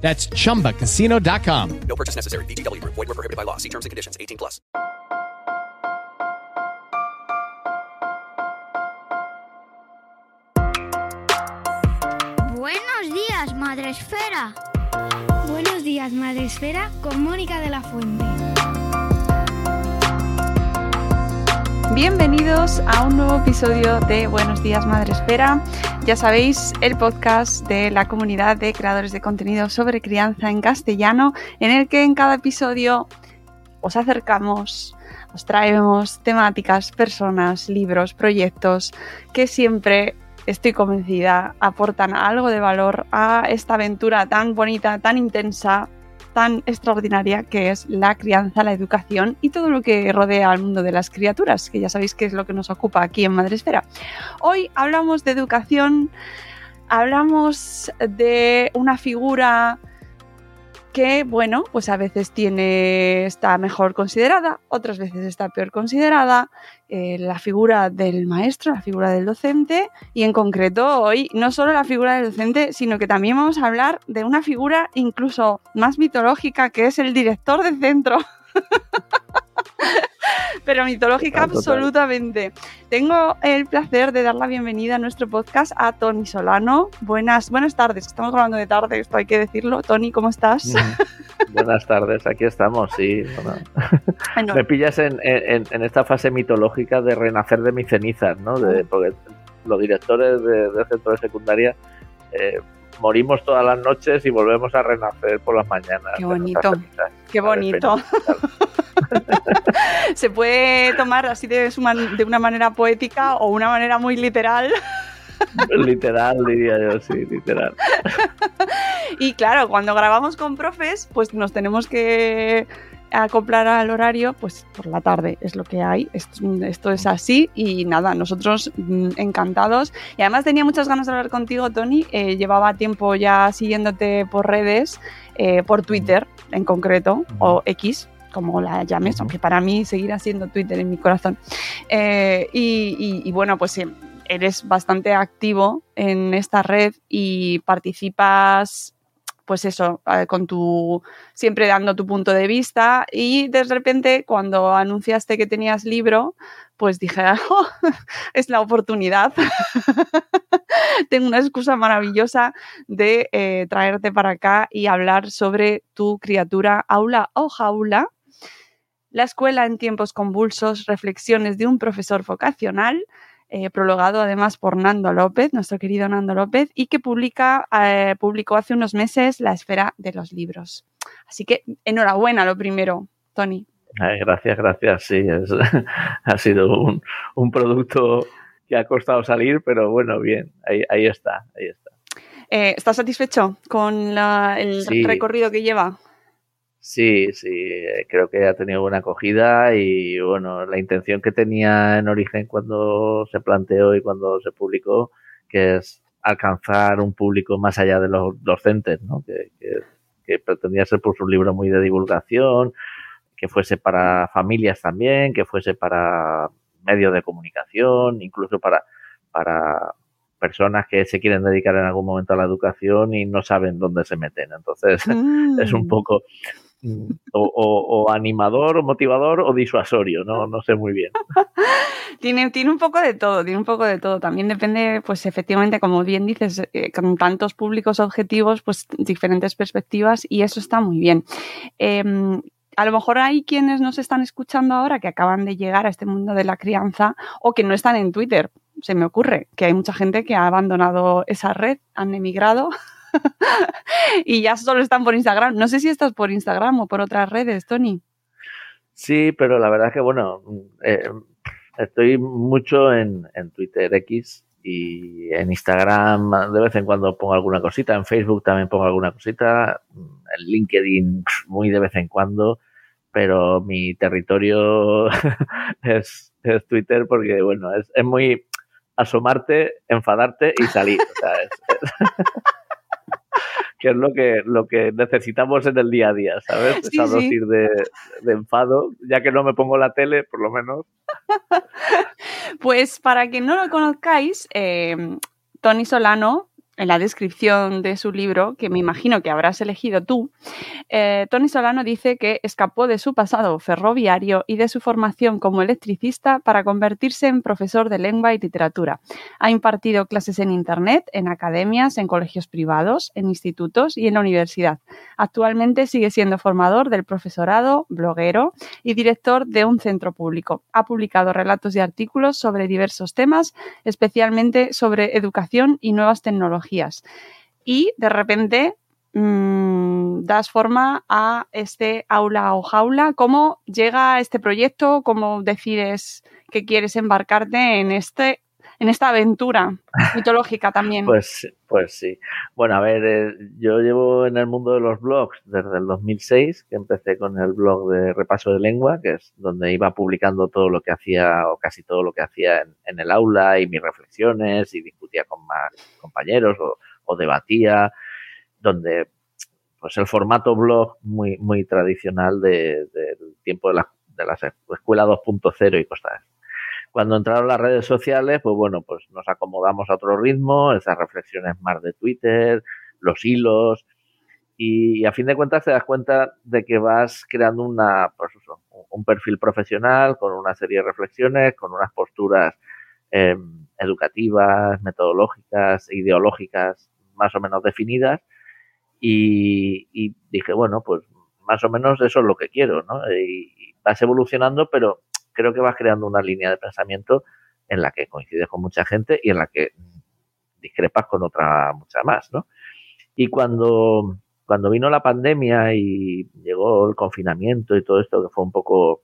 That's chumbacasino.com. No purchase necessary. BGW. Void were prohibited by law. See terms and conditions 18 plus. Buenos días, Madre Esfera. Buenos días, Madre Esfera, con Mónica de la Fuente. Bienvenidos a un nuevo episodio de Buenos días, Madre Esfera. Ya sabéis, el podcast de la comunidad de creadores de contenido sobre crianza en castellano, en el que en cada episodio os acercamos, os traemos temáticas, personas, libros, proyectos que siempre estoy convencida aportan algo de valor a esta aventura tan bonita, tan intensa, tan extraordinaria que es la crianza, la educación y todo lo que rodea al mundo de las criaturas, que ya sabéis que es lo que nos ocupa aquí en Madresfera. Hoy hablamos de educación, hablamos de una figura que, bueno, pues a veces tiene, está mejor considerada, otras veces está peor considerada, eh, la figura del maestro, la figura del docente, y en concreto hoy no solo la figura del docente, sino que también vamos a hablar de una figura incluso más mitológica que es el director de centro. pero mitológica absolutamente. Tengo el placer de dar la bienvenida a nuestro podcast a Tony Solano. Buenas, buenas tardes, estamos hablando de tarde, esto hay que decirlo. Tony, ¿cómo estás? Buenas tardes, aquí estamos, sí. Me pillas en, esta fase mitológica de renacer de mis cenizas, ¿no? De, porque los directores de, del centro de secundaria eh, morimos todas las noches y volvemos a renacer por las mañanas. Qué bonito, qué bonito. Se puede tomar así de, de una manera poética o una manera muy literal. literal, diría yo, sí, literal. y claro, cuando grabamos con profes, pues nos tenemos que acoplar al horario, pues por la tarde es lo que hay. Esto, es así y nada, nosotros mm, encantados. Y además tenía muchas ganas de hablar contigo, Tony. Eh, llevaba tiempo ya siguiéndote por redes, eh, por Twitter en concreto, o X, como la llames, aunque para mí seguirá siendo Twitter en mi corazón. Eh, y, y, bueno, pues eres bastante activo en esta red y participas pues eso, eh, con tu, siempre dando tu punto de vista y de repente cuando anunciaste que tenías libro, pues dije, oh, es la oportunidad. Tengo una excusa maravillosa de eh, traerte para acá y hablar sobre tu criatura aula o jaula. La escuela en tiempos convulsos, reflexiones de un profesor vocacional eh, prologado además por Nando López, nuestro querido Nando López, y que publica, eh, publicó hace unos meses La Esfera de los Libros. Así que enhorabuena lo primero, Tony. gracias, gracias. Sí, ha sido un, producto que ha costado salir, pero bueno, bien, ahí, está, ahí está. Eh, ¿Estás satisfecho con el recorrido que lleva? Sí, sí, eh, creo que ha tenido buena acogida y bueno, la intención que tenía en origen cuando se planteó y cuando se publicó, que es alcanzar un público más allá de los docentes, ¿no? Que, que, pretendía ser por pues, un libro muy de divulgación, que fuese para familias también, que fuese para medios de comunicación, incluso para, para personas que se quieren dedicar en algún momento a la educación y no saben dónde se meten. Entonces, es un mm. poco o, animador, o motivador, o disuasorio, no, no sé muy bien. tiene, tiene un poco de todo, tiene un poco de todo. También depende, pues efectivamente, como bien dices, eh, con tantos públicos objetivos, pues diferentes perspectivas y eso está muy bien. Em, a lo mejor hay quienes nos están escuchando ahora que acaban de llegar a este mundo de la crianza o que no están en Twitter. Se me ocurre que hay mucha gente que ha abandonado esa red, han emigrado y ya solo están por Instagram. No sé si estás por Instagram o por otras redes, Tony. Sí, pero la verdad es que, bueno, eh, estoy mucho en, en Twitter X y en Instagram de vez en cuando pongo alguna cosita, en Facebook también pongo alguna cosita, en LinkedIn muy de vez en cuando, pero mi territorio es, es, Twitter porque, bueno, es, es, muy asomarte, enfadarte y salir. O sea, es, que es lo que, lo que necesitamos en el día a día, ¿sabes? Sí, Esa sí. dosis de, de enfado, ya que no me pongo la tele, por lo menos. Pues para quien no lo conozcáis, eh, Tony Solano, en la descripción de su libro, que me imagino que habrás elegido tú, eh, Tony Solano dice que escapó de su pasado ferroviario y de su formación como electricista para convertirse en profesor de lengua y literatura. Ha impartido clases en Internet, en academias, en colegios privados, en institutos y en la universidad. Actualmente sigue siendo formador del profesorado, bloguero y director de un centro público. Ha publicado relatos y artículos sobre diversos temas, especialmente sobre educación y nuevas tecnologías. Y de repente mmm, das forma a este aula o jaula. ¿Cómo llega este proyecto? ¿Cómo decides que quieres embarcarte en este en esta aventura mitológica también? Pues, pues sí. Bueno, a ver, eh, yo llevo en el mundo de los blogs desde el 2006, que empecé con el blog de Repaso de Lengua, que es donde iba publicando todo lo que hacía, o casi todo lo que hacía en, en el aula y mis reflexiones, y discutía con más compañeros o, o debatía, donde pues el formato blog muy, muy tradicional del de, de tiempo de la, de la escuela 2.0 y cosas cuando entraron las redes sociales, pues bueno, pues nos acomodamos a otro ritmo, esas reflexiones más de Twitter, los hilos, y, a fin de cuentas te das cuenta de que vas creando una, pues un perfil profesional con una serie de reflexiones, con unas posturas eh, educativas, metodológicas, ideológicas más o menos definidas, y, y, dije, bueno, pues más o menos eso es lo que quiero, ¿no? Y vas evolucionando, pero creo que vas creando una línea de pensamiento en la que coincides con mucha gente y en la que discrepas con otra mucha más, ¿no? Y cuando, cuando vino la pandemia y llegó el confinamiento y todo esto, que fue un poco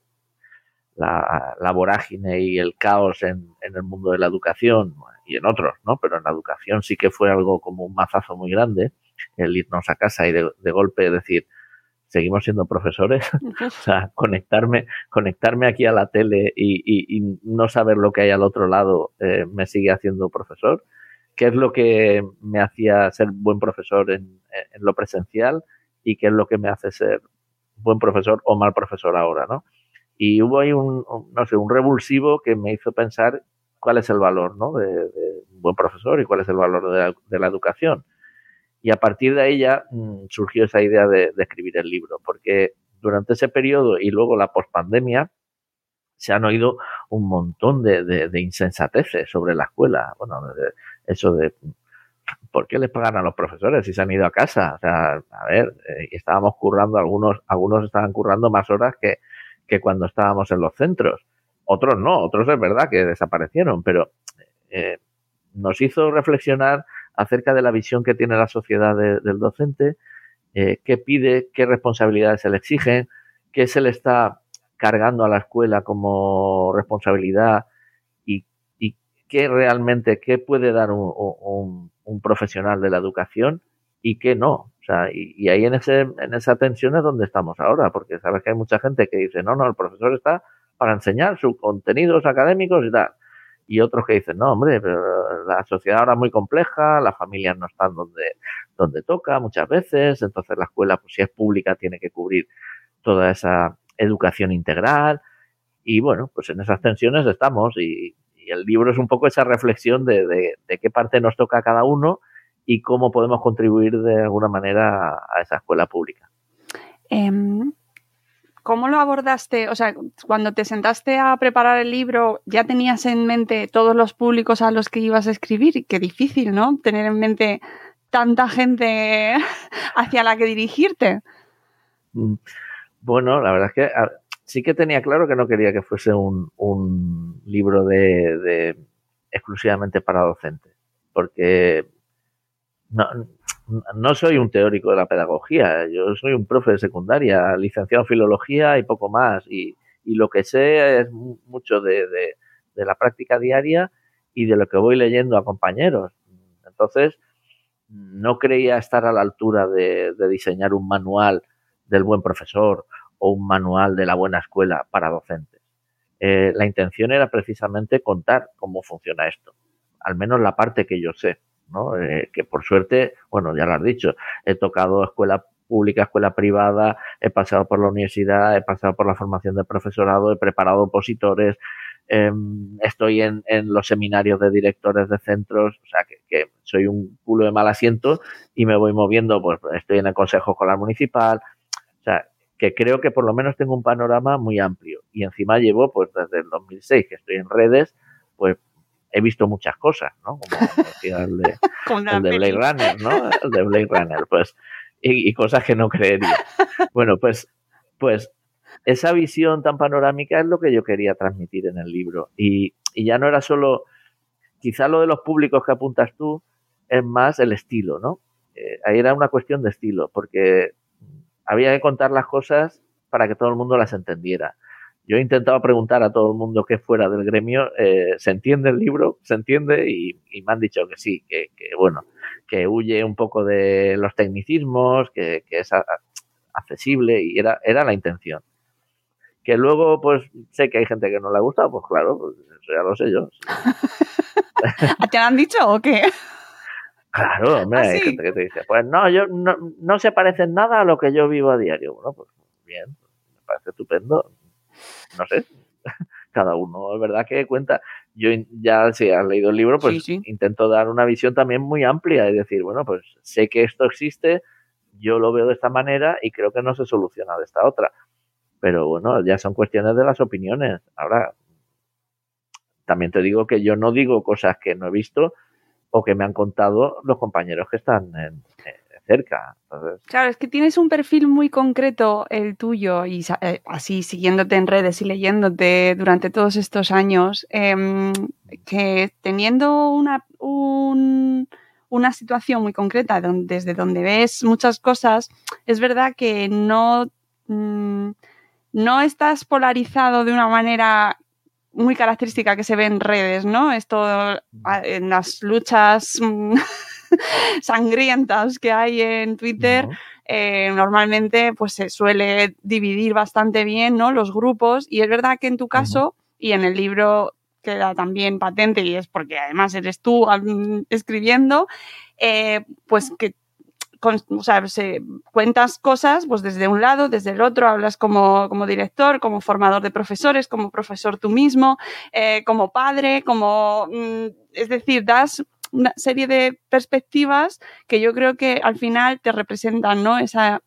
la, la vorágine y el caos en, en, el mundo de la educación y en otros, ¿no? Pero en la educación sí que fue algo como un mazazo muy grande, el irnos a casa y de, de golpe decir, seguimos siendo profesores, o sea, conectarme, conectarme aquí a la tele y, y, y, no saber lo que hay al otro lado eh, me sigue haciendo profesor. ¿Qué es lo que me hacía ser buen profesor en, en, lo presencial y qué es lo que me hace ser buen profesor o mal profesor ahora, ¿no? Y hubo ahí un, no sé, un revulsivo que me hizo pensar cuál es el valor, ¿no? De, de un buen profesor y cuál es el valor de la, de la educación. Y a partir de ahí mmm, surgió esa idea de, escribir el libro, porque durante ese periodo y luego la pospandemia se han oído un montón de, insensateces sobre la escuela. Bueno, eso de ¿por qué les pagan a los profesores si se han ido a casa? O sea, a ver, eh, estábamos currando, algunos, algunos estaban currando más horas que, que cuando estábamos en los centros. Otros no, otros es verdad que desaparecieron, pero eh, nos hizo reflexionar acerca de la visión que tiene la sociedad de, del docente, eh, qué pide, qué responsabilidades se le exigen, qué se le está cargando a la escuela como responsabilidad y, qué realmente, qué puede dar un, profesional de la educación y qué no. O sea, y, y, ahí en, ese, en esa tensión es donde estamos ahora, porque sabes que hay mucha gente que dice, no, no, el profesor está para enseñar sus contenidos académicos y tal y otros que dicen, no, hombre, la sociedad ahora es muy compleja, las familias no están donde, donde toca muchas veces, entonces la escuela, pues si es pública, tiene que cubrir toda esa educación integral. Y bueno, pues en esas tensiones estamos y, el libro es un poco esa reflexión de, de, qué parte nos toca a cada uno y cómo podemos contribuir de alguna manera a, esa escuela pública. Um, ¿Cómo lo abordaste? O sea, cuando te sentaste a preparar el libro, ¿ya tenías en mente todos los públicos a los que ibas a escribir? Qué difícil, ¿no? Tener en mente tanta gente hacia la que dirigirte. Mm, Bueno, la verdad es que sí que tenía claro que no quería que fuese un, un libro de, de exclusivamente para docentes, porque no, no soy un teórico de la pedagogía, yo soy un profe de secundaria, licenciado en filología y poco más, y, lo que sé es mu- mucho de, la práctica diaria y de lo que voy leyendo a compañeros. Entonces, no creía estar a la altura de, de diseñar un manual del buen profesor o un manual de la buena escuela para docentes. Eh, la intención era precisamente contar cómo funciona esto, al menos la parte que yo sé, ¿no? Eh, que por suerte, bueno, ya lo has dicho, he tocado escuela pública, escuela privada, he pasado por la universidad, he pasado por la formación de profesorado, he preparado opositores, eh, estoy en, en, los seminarios de directores de centros, o sea, que, soy un culo de mal asiento y me voy moviendo, pues estoy en el Consejo Escolar Municipal, o sea, que creo que por lo menos tengo un panorama muy amplio. Y encima llevo, pues desde el 2006 que estoy en redes, pues he visto muchas cosas, ¿no? Como decía el de, el de Blade Runner, ¿no? El de Blade Runner, pues, y, y cosas que no creería. Bueno, pues, pues esa visión tan panorámica es lo que yo quería transmitir en el libro. Y, y, ya no era solo, quizá lo de los públicos que apuntas tú, es más el estilo, ¿no? Eh, ahí era una cuestión de estilo, porque había que contar las cosas para que todo el mundo las entendiera. Yo he intentado preguntar a todo el mundo que fuera del gremio, eh, ¿se entiende el libro? ¿Se entiende? Y, y me han dicho que sí, que, que, bueno, que huye un poco de los tecnicismos, que, que es a, accesible y era, era la intención. Que luego, pues, sé que hay gente que no le ha gustado, pues claro, pues eso ya lo sé yo. ¿Te lo han dicho o qué? Claro, hombre, ¿Ah, hay gente que te dice, pues no, yo no, no se parece en nada a lo que yo vivo a diario. Bueno, pues bien, me parece estupendo. No sé, cada uno, es verdad que cuenta. Yo ya, si has leído el libro, pues Sí, sí. intento dar una visión también muy amplia y decir, bueno, pues sé que esto existe, yo lo veo de esta manera y creo que no se soluciona de esta otra. Pero bueno, ya son cuestiones de las opiniones. Ahora, también te digo que yo no digo cosas que no he visto o que me han contado los compañeros que están en- cerca. Claro, es que tienes un perfil muy concreto, el tuyo, y eh, así siguiéndote en redes y leyéndote durante todos estos años, em, que teniendo una, un- una situación muy concreta desde donde ves muchas cosas, es verdad que no, mm, no estás polarizado de una manera muy característica que se ve en redes, ¿no? Esto en las luchas mm, sangrientas que hay en Twitter, ¿no? eh, normalmente pues se suele dividir bastante bien ¿no? los grupos y es verdad que en tu caso y en el libro queda también patente y es porque además eres tú mm, escribiendo, eh, pues que con- o sea, se- cuentas cosas pues desde un lado, desde el otro, hablas como, como director, como formador de profesores, como profesor tú mismo, eh, como padre, como, mm, es decir, das una serie de perspectivas que yo creo que al final te representan, ¿no? Esa,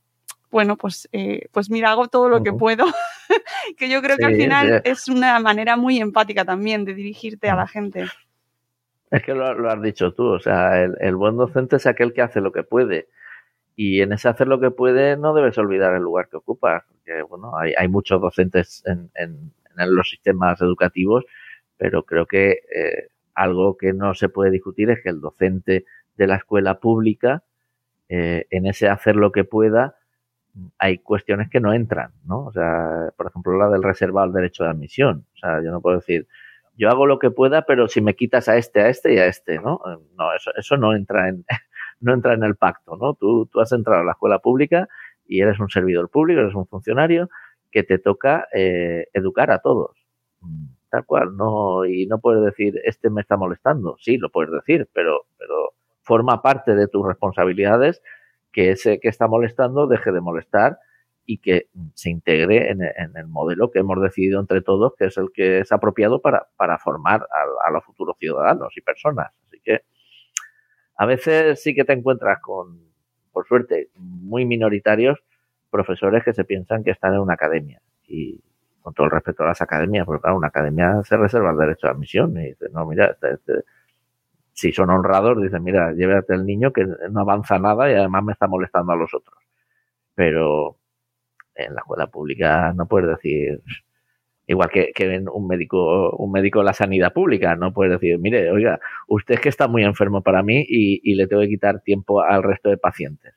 bueno, pues, eh, pues mira, hago todo lo que puedo, que yo creo que al final sí. es una manera muy empática también de dirigirte a la gente. Es que lo, lo has dicho tú, o sea, el, el buen docente es aquel que hace lo que puede. Y en ese hacer lo que puede no debes olvidar el lugar que ocupas. Porque, bueno, hay, hay muchos docentes en, en- en los sistemas educativos, pero creo que eh, algo que no se puede discutir es que el docente de la escuela pública, eh, en ese hacer lo que pueda, hay cuestiones que no entran, ¿no? O sea, por ejemplo, la del reservado al derecho de admisión. O sea, yo no puedo decir, yo hago lo que pueda, pero si me quitas a este, a este y a este, ¿no? Eh, No, eso, eso no entra en, no entra en el pacto, ¿no? Tú, tú has entrado a la escuela pública y eres un servidor público, eres un funcionario que te toca eh, educar a todos. Tal cual, no, y no puedes decir, este me está molestando. Sí, lo puedes decir, pero, pero forma parte de tus responsabilidades que ese que está molestando deje de molestar y que se integre en, en el modelo que hemos decidido entre todos, que es el que es apropiado para, para formar a, a los futuros ciudadanos y personas. Así que a veces sí que te encuentras con, por suerte, muy minoritarios profesores que se piensan que están en una academia. Y con todo el respeto a las academias, porque claro, una academia se reserva el derecho de admisión. Y dice, no, mira, este, este, si son honrados, dicen, mira, llévate el niño que no avanza nada y además me está molestando a los otros. Pero En la escuela pública no puedes decir, igual que, que un médico, un médico de la sanidad pública, no puedes decir, mire, oiga, usted es que está muy enfermo para mí y, le tengo que quitar tiempo al resto de pacientes.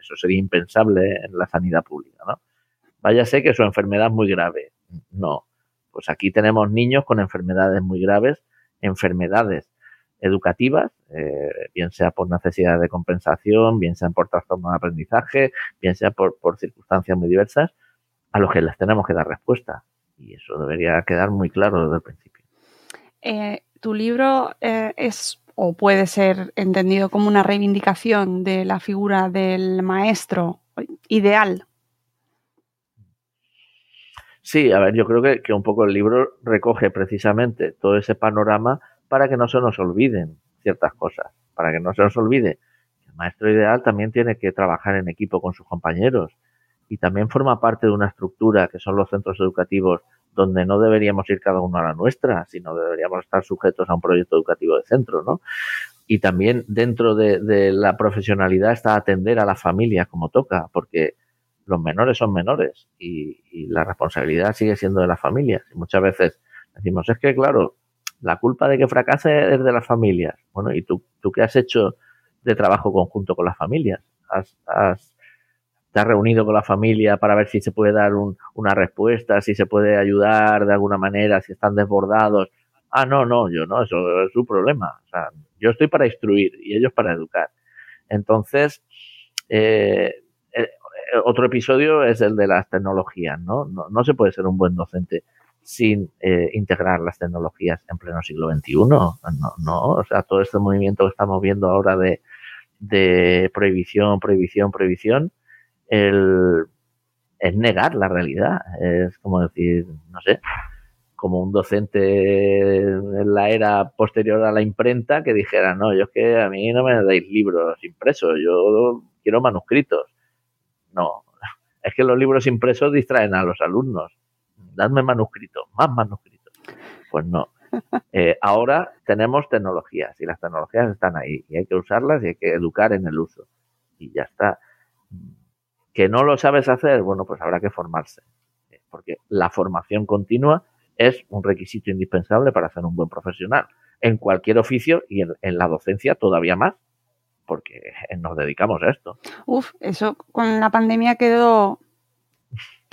Eso, sería impensable en la sanidad pública, ¿no? Váyase que su enfermedad es muy grave. No. Pues aquí tenemos niños con enfermedades muy graves, enfermedades educativas, eh, bien sea por necesidad de compensación, bien sea por trastorno de aprendizaje, bien sea por, circunstancias muy diversas, a los que les tenemos que dar respuesta. Y eso debería quedar muy claro desde el principio. Eh, tu libro eh, es o puede ser entendido como una reivindicación de la figura del maestro ideal. Sí, a ver, yo creo que, que un poco el libro recoge precisamente todo ese panorama para que no se nos olviden ciertas cosas, para que no se nos olvide que el maestro ideal también tiene que trabajar en equipo con sus compañeros y también forma parte de una estructura que son los centros educativos donde no deberíamos ir cada uno a la nuestra, sino deberíamos estar sujetos a un proyecto educativo de centro, ¿no? Y también dentro de, de la profesionalidad está atender a la familia como toca, porque los menores son menores y, la responsabilidad sigue siendo de las familias. Y muchas veces decimos, es que claro, la culpa de que fracase es de las familias. Bueno, ¿y tú, tú qué has hecho de trabajo conjunto con las familias? ¿Has, ¿Te has reunido con la familia para ver si se puede dar un, una respuesta, si se puede ayudar de alguna manera, si están desbordados? Ah, no, no, yo no, eso es su problema. Yo estoy para instruir y ellos para educar. Entonces, eh, otro episodio es el de las tecnologías, ¿no? No, no se puede ser un buen docente sin eh, integrar las tecnologías en pleno siglo XXI. No, no, o sea, todo este movimiento que estamos viendo ahora de, de prohibición, prohibición, prohibición, el, es negar la realidad. Es como decir, no sé, como un docente en la era posterior a la imprenta que dijera, no, yo es que a mí no me dais libros impresos, yo quiero manuscritos. No, es que los libros impresos distraen a los alumnos dadme manuscritos, más manuscritos. Pues no. Eh, ahora tenemos tecnologías y las tecnologías están ahí y hay que usarlas y hay que educar en el uso. Y ya está. ¿Que no lo sabes hacer? Bueno, pues habrá que formarse. Porque la formación continua es un requisito indispensable para ser un buen profesional. En cualquier oficio y en, en la docencia todavía más, porque nos dedicamos a esto. Uf, eso con la pandemia quedó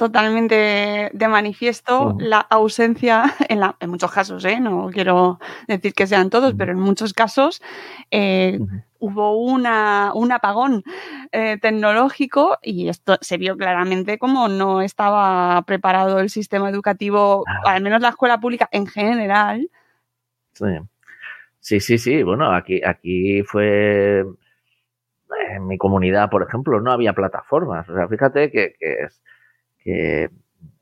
totalmente de manifiesto la ausencia, en, la, en muchos casos, ¿eh? no quiero decir que sean todos, pero en muchos casos eh, hubo una, un apagón eh, tecnológico y esto se vio claramente como no estaba preparado el sistema educativo, al menos la escuela pública en general. Sí, sí, sí, sí. bueno, aquí, aquí fue en mi comunidad, por ejemplo, no había plataformas. O sea, fíjate que, que es que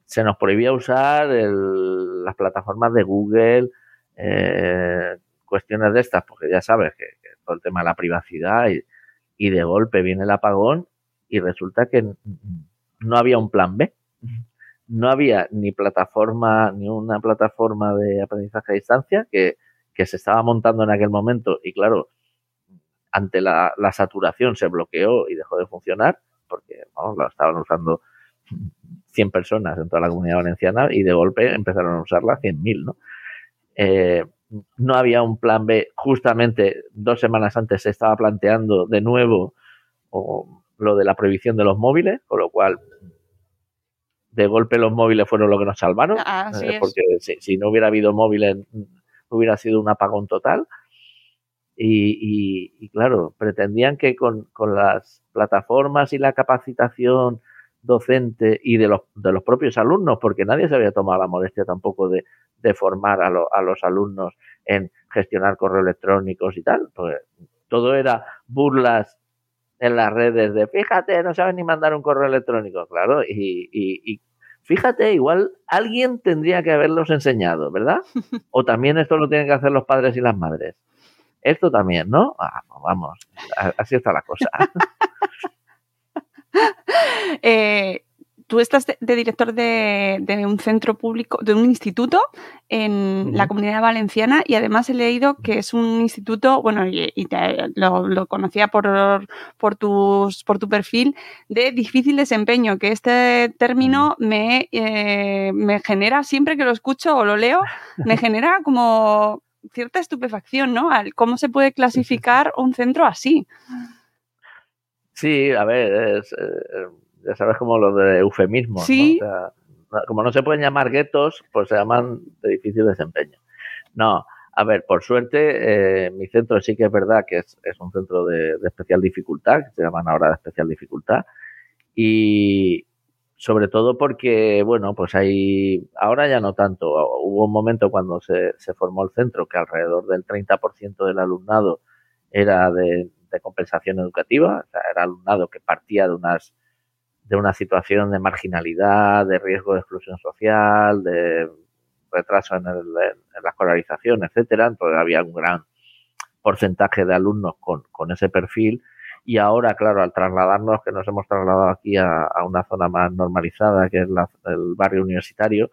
se nos prohibía usar el, las plataformas de Google, eh, cuestiones de estas, porque ya sabes que, que, todo el tema de la privacidad y, de golpe viene el apagón y resulta que no había un plan B. No había ni plataforma, ni una plataforma de aprendizaje a distancia que, que se estaba montando en aquel momento y claro, ante la, la saturación se bloqueó y dejó de funcionar porque vamos, lo estaban usando 100 personas en toda la comunidad valenciana y de golpe empezaron a usarla 100.000, ¿no? Eh, no había un plan B. Justamente dos semanas antes se estaba planteando de nuevo o, lo de la prohibición de los móviles, con lo cual de golpe los móviles fueron lo que nos salvaron, Ah, eh, porque si, si, no hubiera habido móviles hubiera sido un apagón total. Y, y, y claro, pretendían que con, con, las plataformas y la capacitación docente y de los, de los propios alumnos, porque nadie se había tomado la molestia tampoco de, de formar a, lo, a, los alumnos en gestionar correos electrónicos y tal. Pues todo era burlas en las redes de fíjate, no saben ni mandar un correo electrónico, claro, y, y, y fíjate, igual alguien tendría que haberlos enseñado, ¿verdad? O también esto lo tienen que hacer los padres y las madres. Esto también, ¿no? Ah, vamos, así está la cosa. eh, tú estás de, de director de, de un centro público, de un instituto en la comunidad valenciana y además he leído que es un instituto, bueno, y, y te- lo, lo conocía por, por, tus, por tu perfil, de difícil desempeño, que este término me, eh, me genera, siempre que lo escucho o lo leo, me genera como cierta estupefacción, ¿no? Al cómo se puede clasificar un centro así. Sí, a ver, es, eh, ya sabes como lo de eufemismos, Sí. ¿no? O sea, como no se pueden llamar guetos, pues se llaman de difícil desempeño. No, a ver, por suerte, eh, mi centro sí que es verdad que es, es un centro de, de especial dificultad, que se llaman ahora de especial dificultad, y sobre todo porque, bueno, pues hay, ahora ya no tanto, hubo un momento cuando se, se formó el centro que alrededor del 30% del alumnado era de, de compensación educativa, o sea, era alumnado que partía de unas de una situación de marginalidad, de riesgo de exclusión social, de retraso en, el, en la escolarización, etcétera. Entonces había un gran porcentaje de alumnos con, con ese perfil y ahora, claro, al trasladarnos, que nos hemos trasladado aquí a, a una zona más normalizada, que es la, el barrio universitario,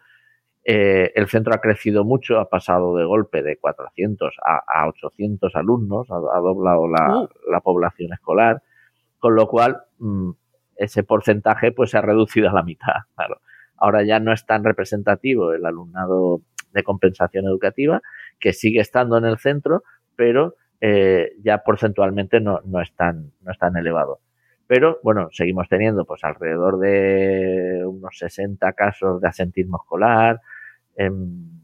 eh, el centro ha crecido mucho, ha pasado de golpe de 400 a, a 800 alumnos, ha, ha doblado la, Uh. la población escolar, con lo cual mm, ese porcentaje pues se ha reducido a la mitad, claro. Ahora ya no es tan representativo el alumnado de compensación educativa, que sigue estando en el centro, pero eh, ya porcentualmente no, no, es tan, no es tan elevado. Pero bueno, seguimos teniendo pues alrededor de unos 60 casos de asentismo escolar, em,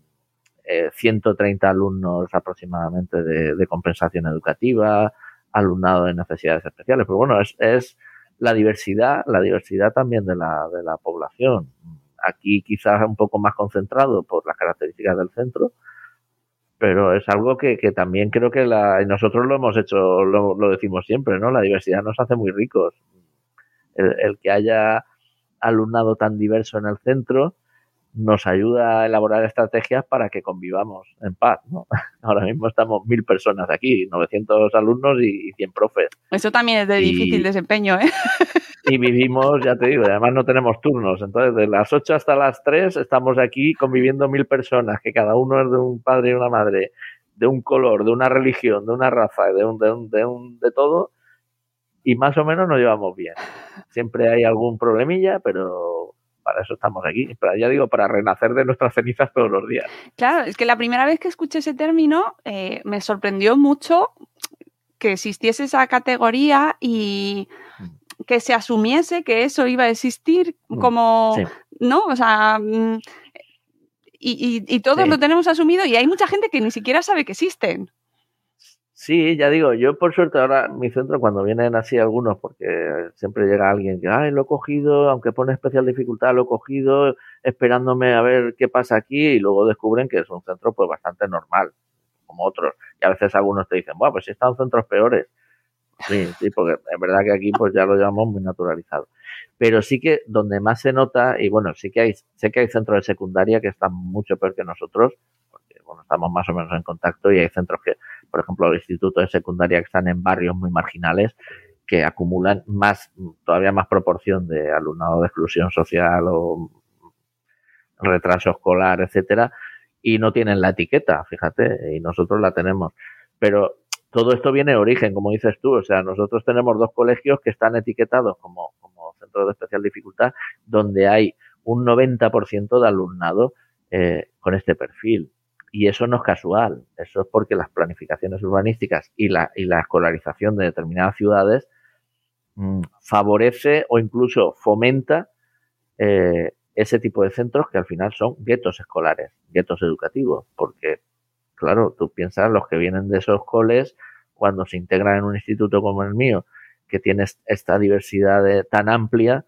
eh, 130 alumnos aproximadamente de, de, compensación educativa, alumnado de necesidades especiales. Pero bueno, es, es la diversidad, la diversidad también de la, de la población. Aquí quizás un poco más concentrado por las características del centro, pero es algo que, que también creo que la, nosotros lo hemos hecho, lo, lo, decimos siempre, ¿no? La diversidad nos hace muy ricos. El, el, que haya alumnado tan diverso en el centro nos ayuda a elaborar estrategias para que convivamos en paz, ¿no? Ahora mismo estamos mil personas aquí, 900 alumnos y, y 100 profes. Eso también es de Y- difícil desempeño, ¿eh? Y vivimos, ya te digo, además no tenemos turnos, entonces de las 8 hasta las 3 estamos aquí conviviendo mil personas, que cada uno es de un padre y una madre, de un color, de una religión, de una raza, de un, de un, de un, de todo, y más o menos nos llevamos bien. Siempre hay algún problemilla, pero para eso estamos aquí, para, ya digo, para renacer de nuestras cenizas todos los días. Claro, es que la primera vez que escuché ese término eh, me sorprendió mucho que existiese esa categoría y que se asumiese que eso iba a existir como, Sí. ¿no? O sea, mm, y, y- y todos Sí. lo tenemos asumido y hay mucha gente que ni siquiera sabe que existen. Sí, ya digo, yo por suerte ahora mi centro cuando vienen así algunos, porque siempre llega alguien que, ay, lo he cogido, aunque pone especial dificultad, lo he cogido esperándome a ver qué pasa aquí y luego descubren que es un centro pues bastante normal, como otros. Y a veces algunos te dicen, bueno, pues si están centros peores. Sí, sí, porque es verdad que aquí pues ya lo llevamos muy naturalizado. Pero sí que donde más se nota, y bueno, sí que hay, sé que hay centros de secundaria que están mucho peor que nosotros, estamos más o menos en contacto y hay centros que, por ejemplo, los institutos de secundaria que están en barrios muy marginales, que acumulan más, todavía más proporción de alumnado de exclusión social o retraso escolar, etcétera, y no tienen la etiqueta, fíjate, y nosotros la tenemos. Pero todo esto viene de origen, como dices tú, o sea, nosotros tenemos dos colegios que están etiquetados como, como centros de especial dificultad, donde hay un 90% de alumnado eh, con este perfil. Y eso no es casual, eso es porque las planificaciones urbanísticas y la, y la escolarización de determinadas ciudades mmm, favorece o incluso fomenta eh, ese tipo de centros que al final son guetos escolares, guetos educativos, porque, claro, tú piensas los que vienen de esos coles, cuando se integran en un instituto como el mío, que tiene esta diversidad de, tan amplia,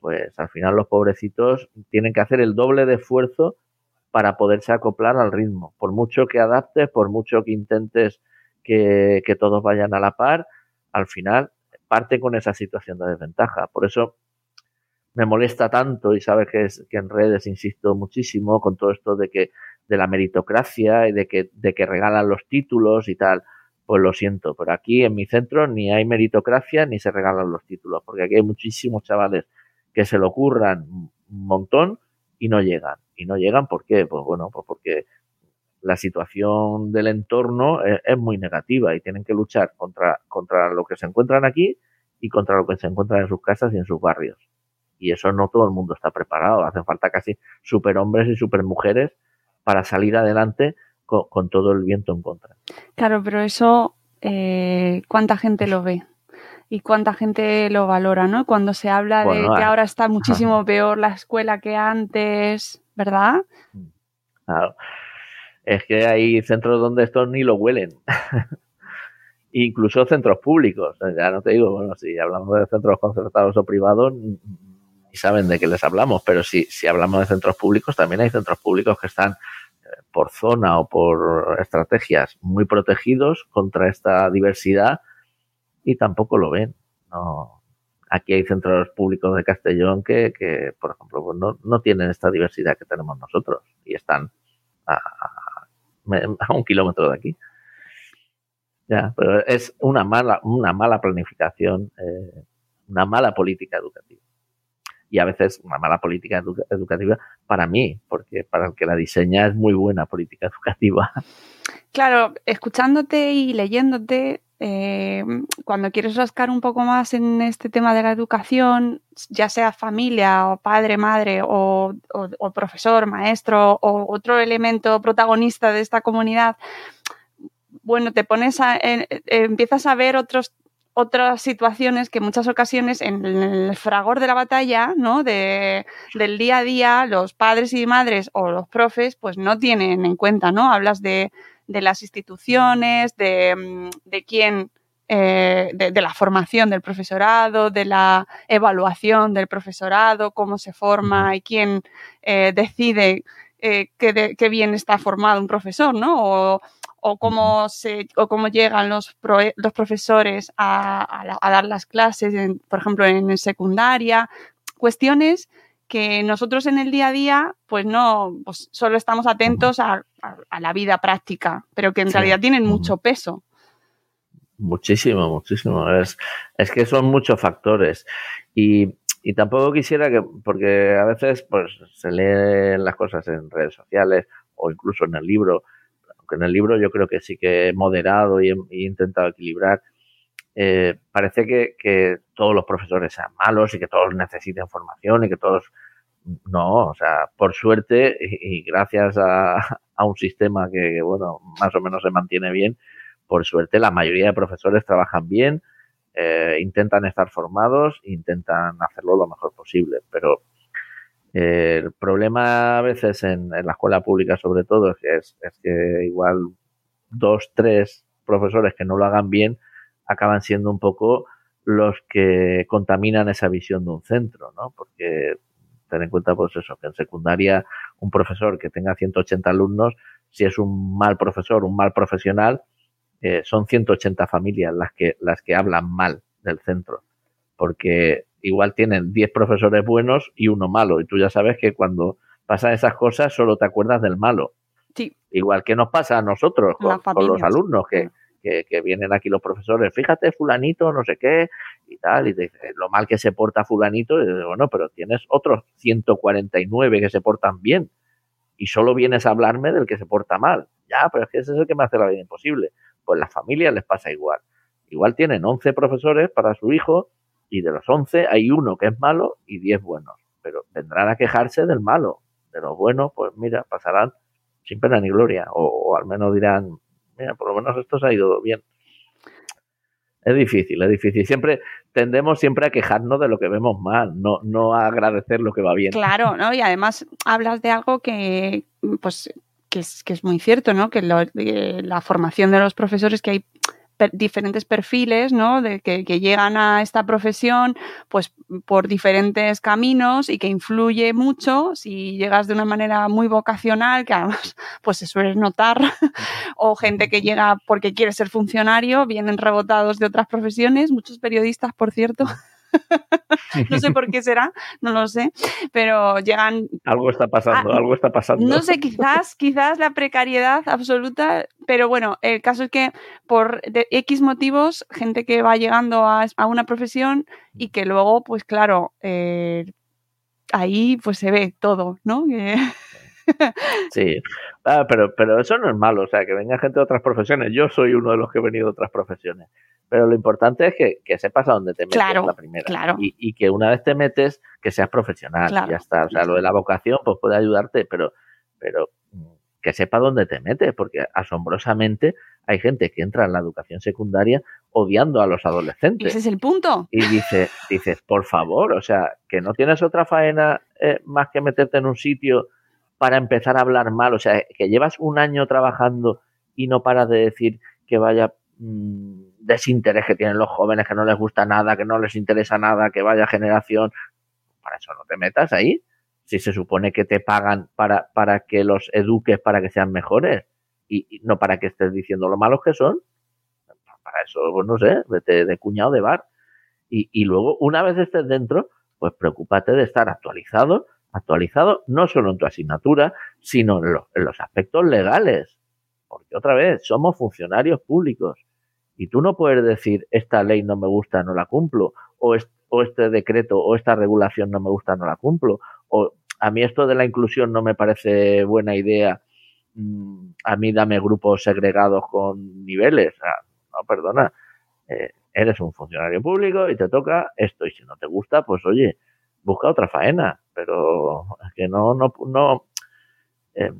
pues al final los pobrecitos tienen que hacer el doble de esfuerzo para poderse acoplar al ritmo. Por mucho que adaptes, por mucho que intentes que, que todos vayan a la par, al final parte con esa situación de desventaja. Por eso me molesta tanto y sabes que, es, que en redes insisto muchísimo con todo esto de que de la meritocracia y de que, de que regalan los títulos y tal. Pues lo siento, pero aquí en mi centro ni hay meritocracia ni se regalan los títulos, porque aquí hay muchísimos chavales que se lo ocurran un montón y no llegan. Y no llegan, ¿por qué? Pues bueno, pues porque la situación del entorno es, es, muy negativa y tienen que luchar contra, contra lo que se encuentran aquí y contra lo que se encuentran en sus casas y en sus barrios. Y eso no todo el mundo está preparado. Hacen falta casi superhombres y supermujeres para salir adelante con, con todo el viento en contra. Claro, pero eso, eh, ¿cuánta gente lo ve? y cuánta gente lo valora, ¿no? Cuando se habla bueno, de que ahora está muchísimo peor la escuela que antes, ¿verdad? Claro. Es que hay centros donde estos ni lo huelen. Incluso centros públicos. Ya no te digo, bueno, si hablamos de centros concertados o privados, ni saben de qué les hablamos, pero si, si hablamos de centros públicos, también hay centros públicos que están por zona o por estrategias muy protegidos contra esta diversidad y tampoco lo ven. No, aquí hay centros públicos de Castellón que, que por ejemplo, pues no, no, tienen esta diversidad que tenemos nosotros y están a, un kilómetro de aquí. Ya, pero es una mala, una mala planificación, eh, una mala política educativa. Y a veces una mala política edu educativa para mí, porque para el que la diseña es muy buena política educativa. Claro, escuchándote y leyéndote, eh, cuando quieres rascar un poco más en este tema de la educación, ya sea familia o padre, madre o, o, o profesor, maestro o otro elemento protagonista de esta comunidad, bueno, te pones a, eh, empiezas a ver otros otras situaciones que en muchas ocasiones en el fragor de la batalla, ¿no? De, del día a día, los padres y madres o los profes, pues no tienen en cuenta, ¿no? Hablas de, de las instituciones, de, de quién, eh, de, la formación del profesorado, de la evaluación del profesorado, cómo se forma y quién eh, decide eh, qué, qué bien está formado un profesor, ¿no? O, o cómo, se, o cómo llegan los, pro, los profesores a, a, a, dar las clases, en, por ejemplo, en secundaria, cuestiones que nosotros en el día a día, pues no, pues solo estamos atentos a, a la vida práctica, pero que en sí. realidad tienen mucho peso. Muchísimo, muchísimo. Es, es que son muchos factores. Y, y tampoco quisiera que, porque a veces pues se leen las cosas en redes sociales o incluso en el libro, en el libro yo creo que sí que he moderado y he, intentado equilibrar. Eh, parece que, todos los profesores sean malos y que todos necesiten formación y que todos no, o sea, por suerte y, gracias a, a, un sistema que, bueno, más o menos se mantiene bien, por suerte la mayoría de profesores trabajan bien, eh, intentan estar formados, intentan hacerlo lo mejor posible, pero el problema a veces en, la escuela pública sobre todo es que, es que igual dos, tres profesores que no lo hagan bien acaban siendo un poco los que contaminan esa visión de un centro, ¿no? Porque ten en cuenta pues eso, que en secundaria un profesor que tenga 180 alumnos, si es un mal profesor, un mal profesional, eh, son 180 familias las que, las que hablan mal del centro. Porque igual tienen 10 profesores buenos y uno malo. Y tú ya sabes que cuando pasan esas cosas solo te acuerdas del malo. Sí. Igual que nos pasa a nosotros con, con los alumnos, que, que, que, vienen aquí los profesores, fíjate fulanito, no sé qué, y tal, y te, lo mal que se porta fulanito, y dices, bueno, pero tienes otros 149 que se portan bien, y solo vienes a hablarme del que se porta mal. Ya, pero es que ese es el que me hace la vida imposible. Pues las familias les pasa igual. Igual tienen 11 profesores para su hijo, y de los 11 hay uno que es malo y 10 buenos. Pero vendrán a quejarse del malo. De los buenos, pues mira, pasarán sin pena ni gloria. O, al menos dirán, mira, por lo menos esto se ha ido bien. Es difícil, es difícil. Siempre tendemos siempre a quejarnos de lo que vemos mal, no, no a agradecer lo que va bien. Claro, ¿no? Y además hablas de algo que, pues, que es, que es muy cierto, ¿no? Que lo, eh, la formación de los profesores, que hay diferentes perfiles, ¿no? De que, que, llegan a esta profesión, pues por diferentes caminos y que influye mucho si llegas de una manera muy vocacional, que además pues se suele notar, o gente que llega porque quiere ser funcionario, vienen rebotados de otras profesiones, muchos periodistas, por cierto. no sé por qué será, no lo sé, pero llegan. Algo está pasando, a, algo está pasando. No sé, quizás, quizás la precariedad absoluta, pero bueno, el caso es que por de X motivos, gente que va llegando a, a una profesión y que luego, pues claro, eh, ahí pues se ve todo, ¿no? Sí, Ah, pero, pero eso no es malo, o sea, que venga gente de otras profesiones. Yo soy uno de los que he venido de otras profesiones. Pero lo importante es que, que sepas a dónde te metes Claro, la primera. claro. Y, y que una vez te metes, que seas profesional. y ya está. O sea, lo de la vocación, pues puede ayudarte, pero, pero mm, que sepa dónde te metes, porque asombrosamente hay gente que entra en la educación secundaria odiando a los adolescentes. ese es el punto. Y dice, dices, por favor, o sea, que no tienes otra faena eh, más que meterte en un sitio para empezar a hablar mal. O sea, que llevas un año trabajando y no paras de decir que vaya mm, desinterés que tienen los jóvenes, que no les gusta nada, que no les interesa nada, que vaya generación. Para eso no te metas ahí. Si se supone que te pagan para, para que los eduques para que sean mejores y, no para que estés diciendo lo malos que son. Para eso, pues no sé, vete de cuñado de bar. Y, y luego, una vez estés dentro, pues preocúpate de estar actualizado, actualizado no solo en tu asignatura, sino en, en los aspectos legales. Porque otra vez, somos funcionarios públicos. Y tú no puedes decir, esta ley no me gusta, no la cumplo, o este decreto o esta regulación no me gusta, no la cumplo, o a mí esto de la inclusión no me parece buena idea, mm, a mí dame grupos segregados con niveles. Ah, no, perdona, eh, eres un funcionario público y te toca esto, y si no te gusta, pues oye, busca otra faena, pero es que no, no, no, eh,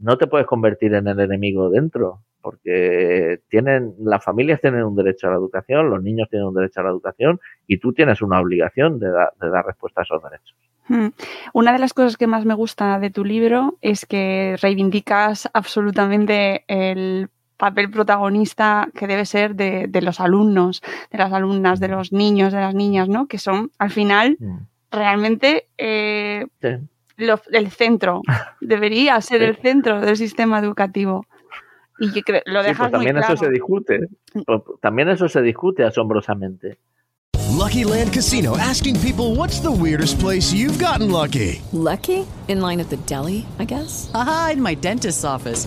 no te puedes convertir en el enemigo dentro, porque tienen, las familias tienen un derecho a la educación, los niños tienen un derecho a la educación y tú tienes una obligación de, da- de dar respuesta a esos derechos. Hmm. Una de las cosas que más me gusta de tu libro es que reivindicas absolutamente el papel protagonista que debe ser de, de los alumnos, de las alumnas, de los niños, de las niñas, ¿no? Que son, al final, Mm. Realmente eh, Sí. lo- el centro. Debería ser Sí. el centro del sistema educativo. Y que cre- lo Sí, dejas pues también muy claro. eso se discute. También eso se discute asombrosamente. Lucky Land Casino asking people what's the weirdest place you've gotten lucky? Lucky? In line at the deli, I guess? Aha, in my dentist's office.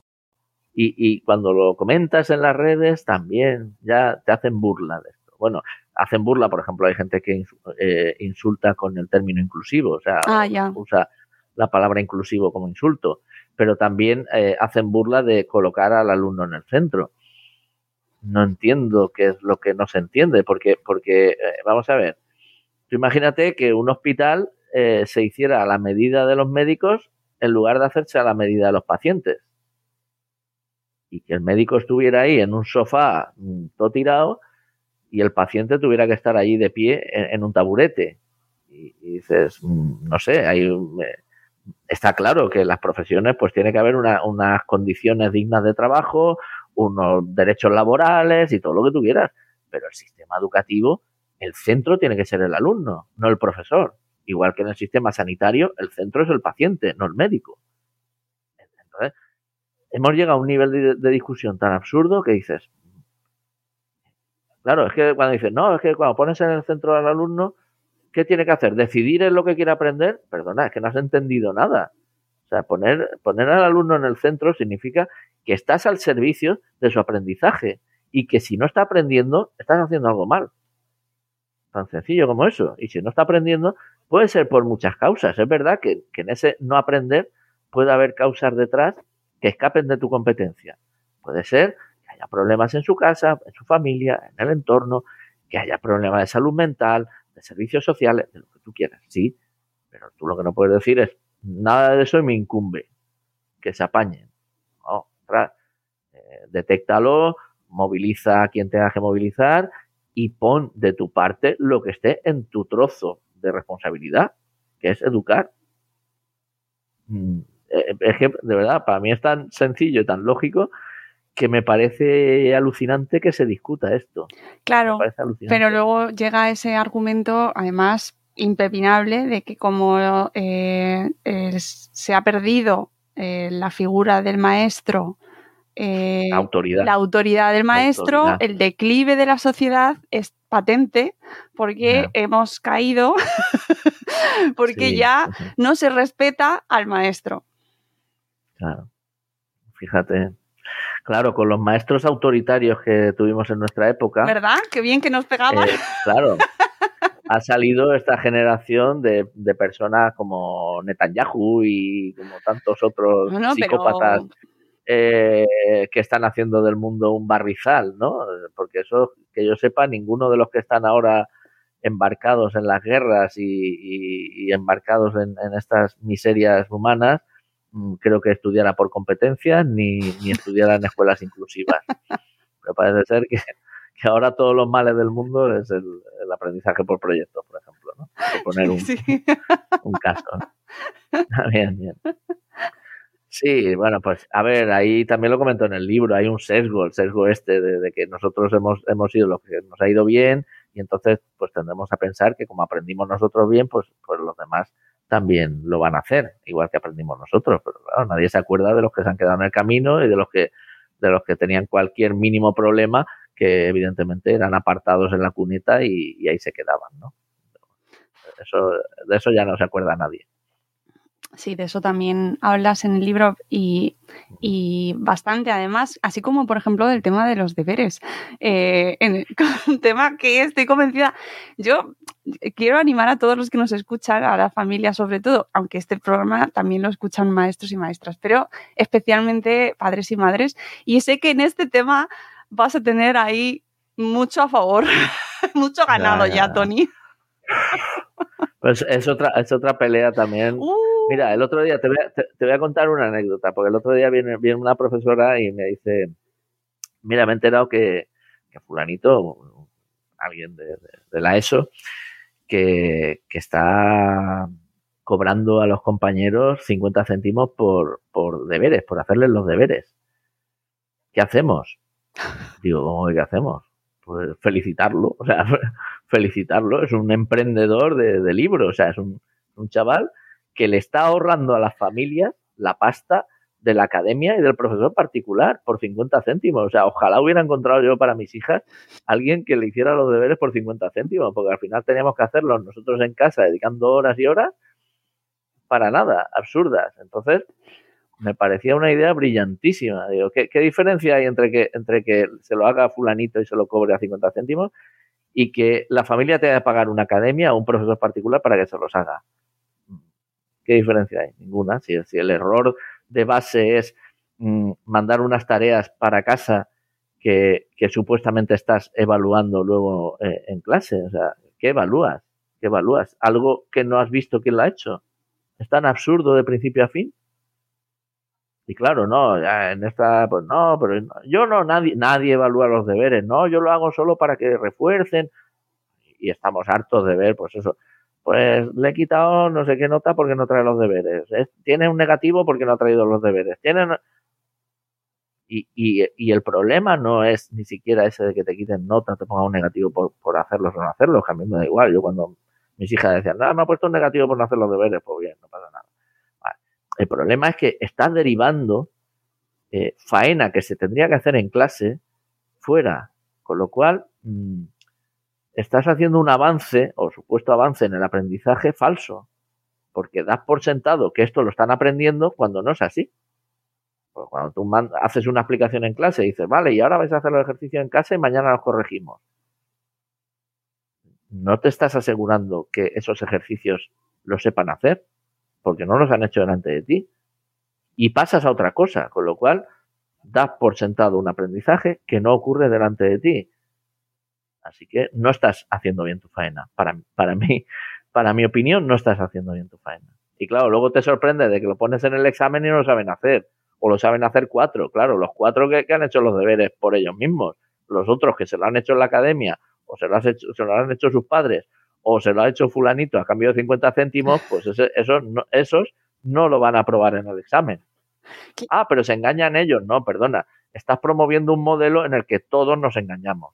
Y, y cuando lo comentas en las redes, también ya te hacen burla de esto. Bueno, hacen burla, por ejemplo, hay gente que eh, insulta con el término inclusivo, o sea, Ah, usa la palabra inclusivo como insulto, pero también eh, hacen burla de colocar al alumno en el centro. No entiendo qué es lo que no se entiende, porque, porque eh, vamos a ver, tú imagínate que un hospital eh, se hiciera a la medida de los médicos en lugar de hacerse a la medida de los pacientes y que el médico estuviera ahí en un sofá mm, todo tirado y el paciente tuviera que estar allí de pie en, un taburete. Y, dices, mm, no sé, hay, eh, está claro que en las profesiones pues tiene que haber una- unas condiciones dignas de trabajo, unos derechos laborales y todo lo que tú quieras. Pero el sistema educativo, el centro tiene que ser el alumno, no el profesor. Igual que en el sistema sanitario, el centro es el paciente, no el médico. Entonces, hemos llegado a un nivel de, discusión tan absurdo que dices, claro, es que cuando dices, no, es que cuando pones en el centro al alumno, ¿qué tiene que hacer? ¿Decidir en lo que quiere aprender? Perdona, es que no has entendido nada. O sea, poner, poner al alumno en el centro significa que estás al servicio de su aprendizaje y que si no está aprendiendo, estás haciendo algo mal. Tan sencillo como eso. Y si no está aprendiendo, puede ser por muchas causas. Es verdad que, que en ese no aprender puede haber causas detrás que escapen de tu competencia. Puede ser que haya problemas en su casa, en su familia, en el entorno, que haya problemas de salud mental, de servicios sociales, de lo que tú quieras, sí. Pero tú lo que no puedes decir es, nada de eso me incumbe, que se apañen. No, eh, detéctalo, moviliza a quien tengas que movilizar y pon de tu parte lo que esté en tu trozo de responsabilidad, que es educar. Eh, Es que, de verdad, para mí es tan sencillo y tan lógico que me parece alucinante que se discuta esto. Claro, pero luego llega ese argumento, además, impepinable de que como eh, eh, se ha perdido eh, la figura del maestro, La autoridad. la autoridad del maestro, autoridad. el declive de la sociedad es patente porque hemos caído, porque Sí, ya no se respeta al maestro. Claro. Fíjate. Claro, con los maestros autoritarios que tuvimos en nuestra época. ¿Verdad? Qué bien que nos pegaban. eh, claro. Ha salido esta generación de, de personas como Netanyahu y como tantos otros No, no, pero- psicópatas eh, que están haciendo del mundo un barrizal, ¿no? Porque eso, que yo sepa, ninguno de los que están ahora embarcados en las guerras y, y- y embarcados en, en estas miserias humanas, creo que estudiara por competencia ni, ni estudiara en escuelas inclusivas. Pero parece ser que, que ahora todos los males del mundo es el, el aprendizaje por proyectos, por ejemplo, ¿no? Por poner un, Sí. un caso. ¿no? bien, bien. Sí, bueno, pues a ver, ahí también lo comento en el libro, hay un sesgo, el sesgo este de, de que nosotros hemos, hemos sido los que nos ha ido bien y entonces pues tendremos a pensar que como aprendimos nosotros bien, pues, pues los demás también lo van a hacer, igual que aprendimos nosotros, pero claro, nadie se acuerda de los que se han quedado en el camino y de los que, de los que tenían cualquier mínimo problema que evidentemente eran apartados en la cuneta y, y ahí se quedaban, ¿no? Eso, de eso ya no se acuerda nadie. Sí, de eso también hablas en el libro y, y bastante, además, así como por ejemplo del tema de los deberes. Eh, en- un tema que estoy convencida. Yo quiero animar a todos los que nos escuchan, a la familia sobre todo, aunque este programa también lo escuchan maestros y maestras, pero especialmente padres y madres. Y sé que en este tema vas a tener ahí mucho a favor, mucho ganado Ya, ya, ya. Tony. Pues es otra, es otra pelea también. Uh. Mira, el otro día te voy, a, te, te voy a contar una anécdota, porque el otro día viene, viene una profesora y me dice, mira, me he enterado que, que fulanito, alguien de, de- de la ESO, que, que está cobrando a los compañeros 50 céntimos por, por deberes, por hacerles los deberes. ¿Qué hacemos? Digo, ¿cómo que qué hacemos? Pues felicitarlo, o sea, felicitarlo. Es un emprendedor de, libros, o sea, es un, un chaval que le está ahorrando a las familias la pasta de la academia y del profesor particular por 50 céntimos. O sea, ojalá hubiera encontrado yo para mis hijas alguien que le hiciera los deberes por 50 céntimos, porque al final teníamos que hacerlos nosotros en casa dedicando horas y horas para nada, absurdas. Entonces, me parecía una idea brillantísima. Digo, ¿qué, qué diferencia hay entre que, entre que se lo haga fulanito y se lo cobre a 50 céntimos y que la familia tenga que pagar una academia o un profesor particular para que se los haga? ¿Qué diferencia hay? Ninguna. Si, el error de base es mm, mandar unas tareas para casa que, que supuestamente estás evaluando luego eh, en clase. O sea, ¿qué evalúas? ¿Qué evalúas? Algo que no has visto quién lo ha hecho. Es tan absurdo de principio a fin. Y claro, no, en esta, pues no, pero yo no, nadie, nadie evalúa los deberes, no, yo lo hago solo para que refuercen. Y estamos hartos de ver, pues eso, pues le he quitado no sé qué nota porque no trae los deberes. Es- tiene un negativo porque no ha traído los deberes. Tiene y, y, y el problema no es ni siquiera ese de que te quiten nota, te pongan un negativo por, por hacerlos o no hacerlos, que a mí me da igual. Yo cuando mis hijas decían, no, me ha puesto un negativo por no hacer los deberes, pues bien, no pasa nada. El problema es que estás derivando eh, faena que se tendría que hacer en clase fuera, con lo cual mm, estás haciendo un avance o supuesto avance en el aprendizaje falso, porque das por sentado que esto lo están aprendiendo cuando no es así. Pues cuando tú haces una explicación en clase y dices, vale, y ahora vais a hacer los ejercicios en casa y mañana los corregimos. No te estás asegurando que esos ejercicios los sepan hacer, porque no los han hecho delante de ti. Y pasas a otra cosa, con lo cual das por sentado un aprendizaje que no ocurre delante de ti. Así que no estás haciendo bien tu faena. Para, para mí, para mi opinión, no estás haciendo bien tu faena. Y claro, luego te sorprende de que lo pones en el examen y no lo saben hacer. o lo saben hacer cuatro. Claro, los cuatro que, han hecho los deberes por ellos mismos. Los otros que se lo han hecho en la academia, o se lo, has hecho, se lo han hecho sus padres, o se lo ha hecho fulanito a cambio de 50 céntimos, pues ese, esos, no, esos no lo van a aprobar en el examen. Ah, pero se engañan ellos. No, perdona. Estás promoviendo un modelo en el que todos nos engañamos.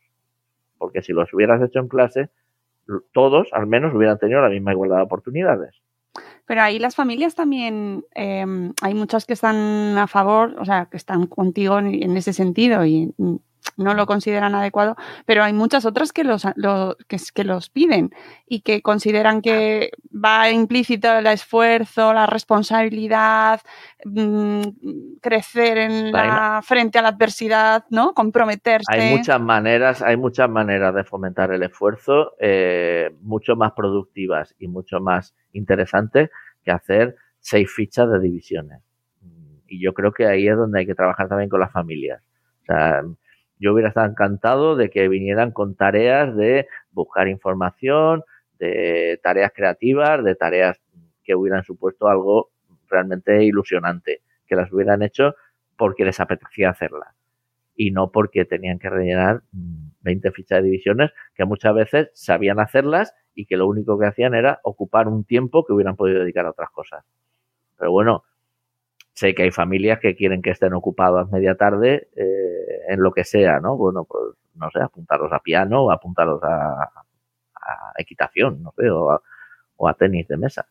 Porque si los hubieras hecho en clase, todos al menos hubieran tenido la misma igualdad de oportunidades. Pero ahí las familias también, eh, hay muchas que están a favor, o sea, que están contigo en, en ese sentido y no lo consideran adecuado, pero hay muchas otras que los, lo, que, que, los piden y que consideran que va implícito el esfuerzo, la responsabilidad, mmm, crecer en la, frente a la adversidad, ¿no? Comprometerse. Hay muchas maneras, hay muchas maneras de fomentar el esfuerzo, eh, mucho más productivas y mucho más interesantes que hacer seis fichas de divisiones. Y yo creo que ahí es donde hay que trabajar también con las familias. O sea, yo hubiera estado encantado de que vinieran con tareas de buscar información, de tareas creativas, de tareas que hubieran supuesto algo realmente ilusionante, que las hubieran hecho porque les apetecía hacerlas y no porque tenían que rellenar 20 fichas de divisiones que muchas veces sabían hacerlas y que lo único que hacían era ocupar un tiempo que hubieran podido dedicar a otras cosas. Pero bueno, sé que hay familias que quieren que estén ocupadas media tarde eh, en lo que sea, ¿no? Bueno, pues no sé, apuntarlos a piano o apuntarlos a, a equitación, no sé, o a, o a, tenis de mesa.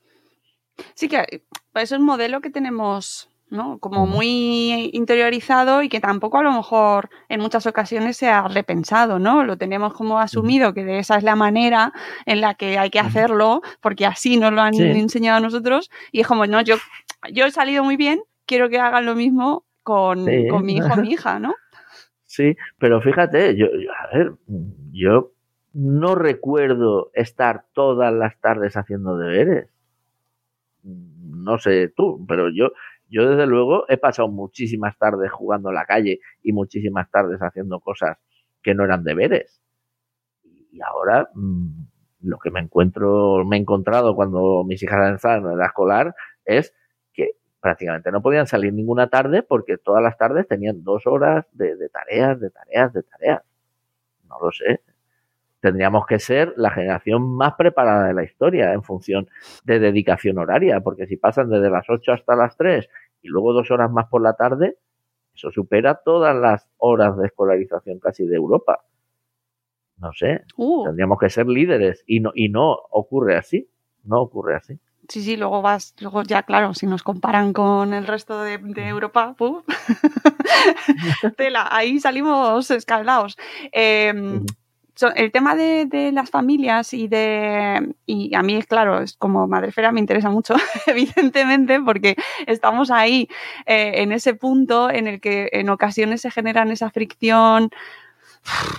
Sí, que es un modelo que tenemos, ¿no? Como muy interiorizado y que tampoco a lo mejor en muchas ocasiones se ha repensado, ¿no? Lo tenemos como asumido que de esa es la manera en la que hay que hacerlo, porque así nos lo han sí. enseñado a nosotros y es como, no, yo, yo he salido muy bien, quiero que hagan lo mismo con, sí. con mi hijo o mi hija, ¿no? Sí, pero fíjate, yo, yo, a ver, yo no recuerdo estar todas las tardes haciendo deberes. No sé tú, pero yo, yo desde luego he pasado muchísimas tardes jugando en la calle y muchísimas tardes haciendo cosas que no eran deberes. Y ahora mmm, lo que me encuentro, me he encontrado cuando mis hijas estaban en la escolar es prácticamente no podían salir ninguna tarde porque todas las tardes tenían dos horas de, de, tareas, de tareas, de tareas. No lo sé. Tendríamos que ser la generación más preparada de la historia en función de dedicación horaria, porque si pasan desde las 8 hasta las 3 y luego dos horas más por la tarde, eso supera todas las horas de escolarización casi de Europa. No sé, uh. tendríamos que ser líderes y no, y no ocurre así, no ocurre así. Sí, sí, luego vas, luego ya, claro, si nos comparan con el resto de, de Europa, ¡puf! tela, ahí salimos escaldados. Eh, so, el tema de, de, las familias y de. Y a mí, claro, es como madrefera me interesa mucho, evidentemente, porque estamos ahí eh, en ese punto en el que en ocasiones se generan esa fricción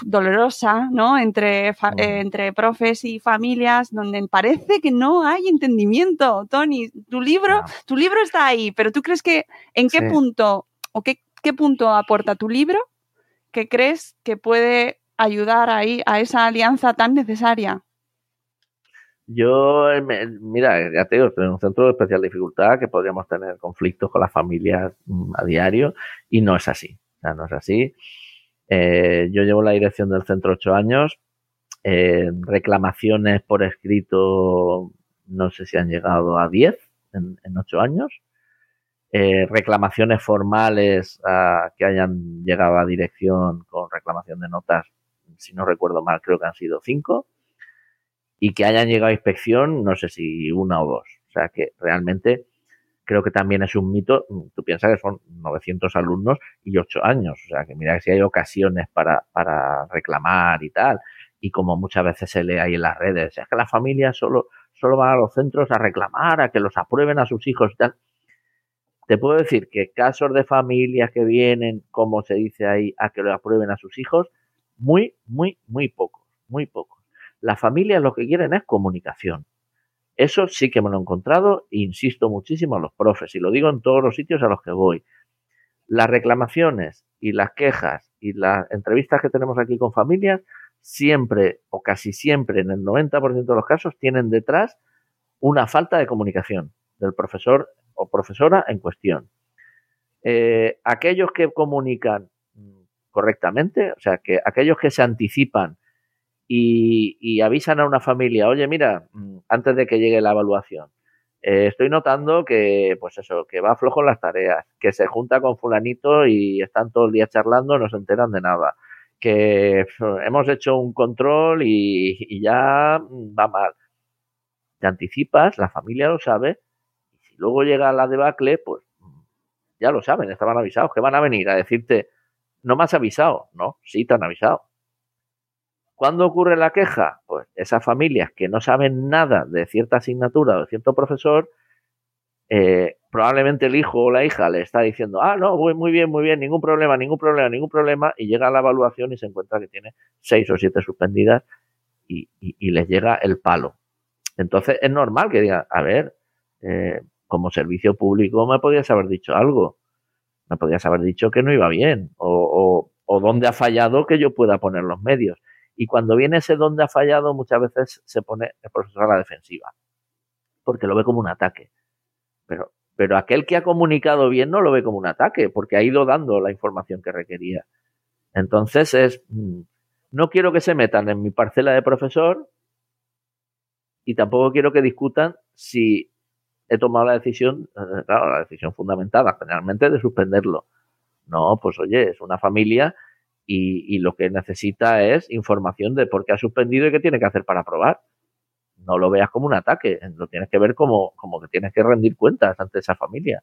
dolorosa, ¿no? Entre, eh, entre profes y familias, donde parece que no hay entendimiento. Tony, tu libro, no. tu libro está ahí, pero tú crees que en qué sí. punto o qué, qué punto aporta tu libro que crees que puede ayudar ahí a esa alianza tan necesaria? Yo, mira, ya te digo, estoy en un centro de especial dificultad que podríamos tener conflictos con las familias mm, a diario y no es así. O sea, no es así. Eh, yo llevo la dirección del centro ocho años. Eh, reclamaciones por escrito, no sé si han llegado a diez en, en ocho años. Eh, reclamaciones formales que hayan llegado a dirección con reclamación de notas, si no recuerdo mal, creo que han sido cinco. Y que hayan llegado a inspección, no sé si una o dos. O sea que realmente creo que también es un mito. Tú piensas que son 900 alumnos y 8 años. O sea, que mira que si hay ocasiones para, para reclamar y tal. Y como muchas veces se lee ahí en las redes, es que las familias solo, solo van a los centros a reclamar, a que los aprueben a sus hijos y tal. Te puedo decir que casos de familias que vienen, como se dice ahí, a que lo aprueben a sus hijos, muy, muy, muy pocos, muy pocos. Las familias lo que quieren es comunicación. Eso sí que me lo he encontrado insisto muchísimo a los profes y lo digo en todos los sitios a los que voy. Las reclamaciones y las quejas y las entrevistas que tenemos aquí con familias siempre o casi siempre en el 90% de los casos tienen detrás una falta de comunicación del profesor o profesora en cuestión. eh, aquellos que comunican correctamente, o sea, que aquellos que se anticipan y, avisan a una familia, oye, mira, mm, antes de que llegue la evaluación, eh, estoy notando que, pues eso, que va flojo en las tareas, que se junta con fulanito y están todo el día charlando, no se enteran de nada, que hemos hecho un control y, ya va mal. Te anticipas, la familia lo sabe, y si luego llega la debacle, pues ya lo saben, estaban avisados, que van a venir a decirte, no me has avisado, no, sí te han avisado. ¿Cuándo ocurre la queja? Pues esas familias que no saben nada de cierta asignatura o de cierto profesor, eh, probablemente el hijo o la hija le está diciendo, ah, no, muy bien, muy bien, ningún problema, ningún problema, ningún problema, y llega a la evaluación y se encuentra que tiene seis o siete suspendidas y, les llega el palo. Entonces es normal que digan, a ver, eh, como servicio público me podías haber dicho algo, me podías haber dicho que no iba bien, o, o, o dónde ha fallado que yo pueda poner los medios. Y cuando viene ese donde ha fallado, muchas veces se pone el profesor a la defensiva, porque lo ve como un ataque. Pero, pero aquel que ha comunicado bien no lo ve como un ataque, porque ha ido dando la información que requería. Entonces es, mm, no quiero que se metan en mi parcela de profesor y tampoco quiero que discutan si he tomado la decisión, eh, claro, la decisión fundamentada generalmente de suspenderlo. No, pues oye, es una familia y, lo que necesita es información de por qué ha suspendido y qué tiene que hacer para aprobar. No lo veas como un ataque, lo tienes que ver como, como que tienes que rendir cuentas ante esa familia.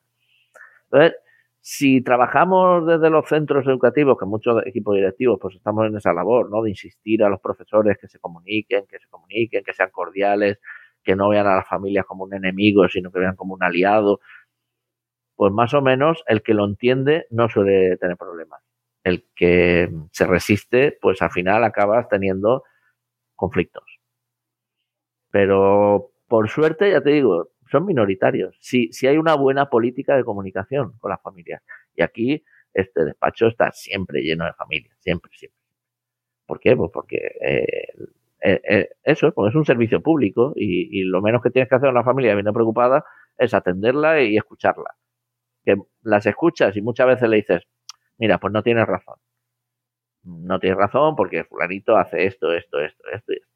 Entonces, si trabajamos desde los centros educativos, que muchos equipos directivos pues estamos en esa labor, ¿no? De insistir a los profesores que se comuniquen, que se comuniquen, que sean cordiales, que no vean a las familias como un enemigo, sino que vean como un aliado, pues más o menos el que lo entiende no suele tener problemas el que se resiste, pues al final acabas teniendo conflictos. Pero por suerte, ya te digo, son minoritarios. Si, si hay una buena política de comunicación con las familias. Y aquí este despacho está siempre lleno de familias, siempre, siempre. ¿Por qué? Pues porque eh, eh, eh, eso, pues es un servicio público y, y, lo menos que tienes que hacer a una familia viene preocupada es atenderla y escucharla. Que las escuchas y muchas veces le dices, mira, pues no tienes razón. No tienes razón porque fulanito hace esto, esto, esto, esto y esto.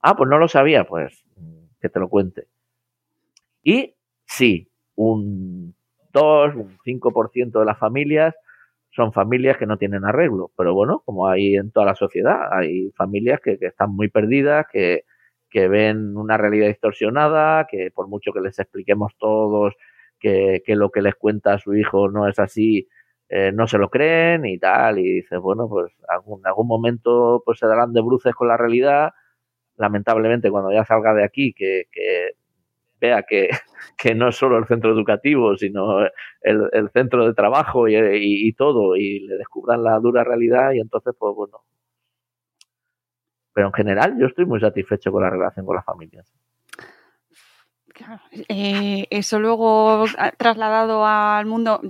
Ah, pues no lo sabía, pues que te lo cuente. Y sí, un 2, un 5% de las familias son familias que no tienen arreglo. Pero bueno, como hay en toda la sociedad, hay familias que, están muy perdidas, que, que, ven una realidad distorsionada, que por mucho que les expliquemos todos que, que lo que les cuenta a su hijo no es así, eh, no se lo creen y tal, y dices, bueno, pues en algún momento pues se darán de bruces con la realidad, lamentablemente cuando ya salga de aquí, que, vea que, que, no es solo el centro educativo, sino el, centro de trabajo y, todo, y le descubran la dura realidad y entonces, pues bueno. Pero en general yo estoy muy satisfecho con la relación con las familias. Eh, eso luego trasladado al mundo,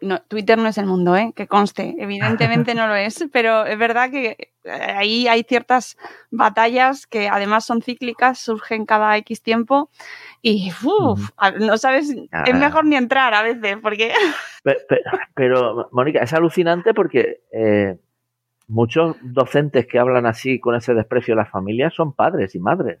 no, Twitter no es el mundo, ¿eh? que conste, evidentemente no lo es, pero es verdad que eh, ahí hay ciertas batallas que además son cíclicas, surgen cada X tiempo y no sabes, es mejor ni entrar a veces, porque... Pero, Mónica, es alucinante porque eh, muchos docentes que hablan así con ese desprecio de las familias son padres y madres.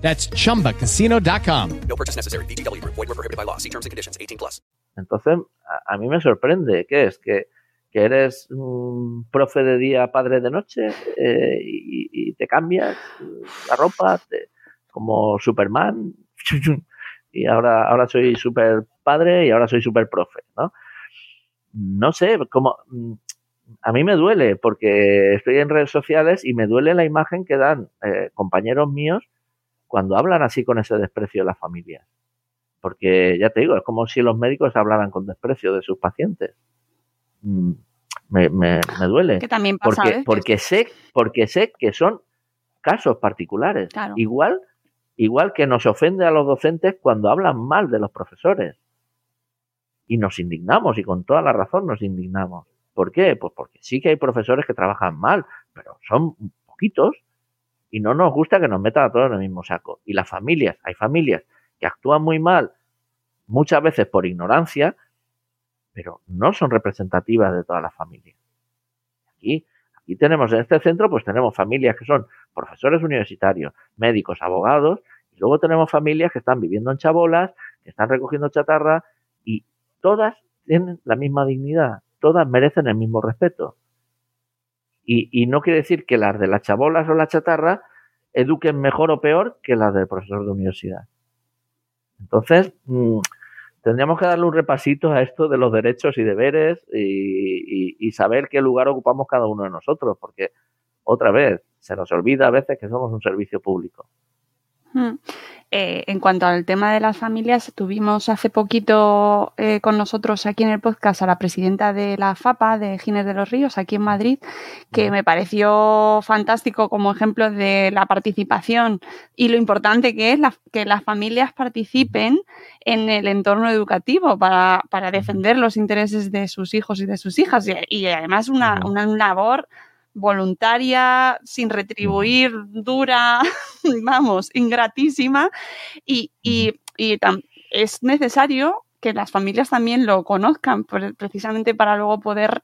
That's chumbacasino.com. No purchase necessary. BGW. Void were prohibited by law. See terms and conditions 18 plus. Entonces, a, a, mí me sorprende. ¿Qué es? Que, que eres un profe de día, padre de noche eh, y, y, te cambias la ropa te, como Superman y ahora, ahora soy super padre y ahora soy super profe, ¿no? No sé, como a mí me duele porque estoy en redes sociales y me duele la imagen que dan eh, compañeros míos cuando hablan así con ese desprecio de las familias. Porque ya te digo, es como si los médicos hablaran con desprecio de sus pacientes. Mm, me, me, me duele. Que también pasa porque, porque sé, porque sé que son casos particulares. Claro. Igual, igual que nos ofende a los docentes cuando hablan mal de los profesores. Y nos indignamos, y con toda la razón nos indignamos. ¿Por qué? Pues porque sí que hay profesores que trabajan mal, pero son poquitos y no nos gusta que nos metan a todos en el mismo saco. Y las familias, hay familias que actúan muy mal, muchas veces por ignorancia, pero no son representativas de todas las familias. Aquí, aquí tenemos en este centro, pues tenemos familias que son profesores universitarios, médicos, abogados, y luego tenemos familias que están viviendo en chabolas, que están recogiendo chatarra, y todas tienen la misma dignidad, todas merecen el mismo respeto. Y, y no quiere decir que las de las chabolas o la chatarra eduquen mejor o peor que las del profesor de universidad. Entonces, mmm, tendríamos que darle un repasito a esto de los derechos y deberes y, saber qué lugar ocupamos cada uno de nosotros, porque otra vez se nos olvida a veces que somos un servicio público. Hmm. Eh, en cuanto al tema de las familias, tuvimos hace poquito eh, con nosotros aquí en el podcast a la presidenta de la FAPA, de Gines de los Ríos, aquí en Madrid, que me pareció fantástico como ejemplo de la participación y lo importante que es la, que las familias participen en el entorno educativo para, para, defender los intereses de sus hijos y de sus hijas. Y, y además una, una labor voluntaria, sin retribuir, dura, vamos, ingratísima. Y, y, y es necesario que las familias también lo conozcan, precisamente para luego poder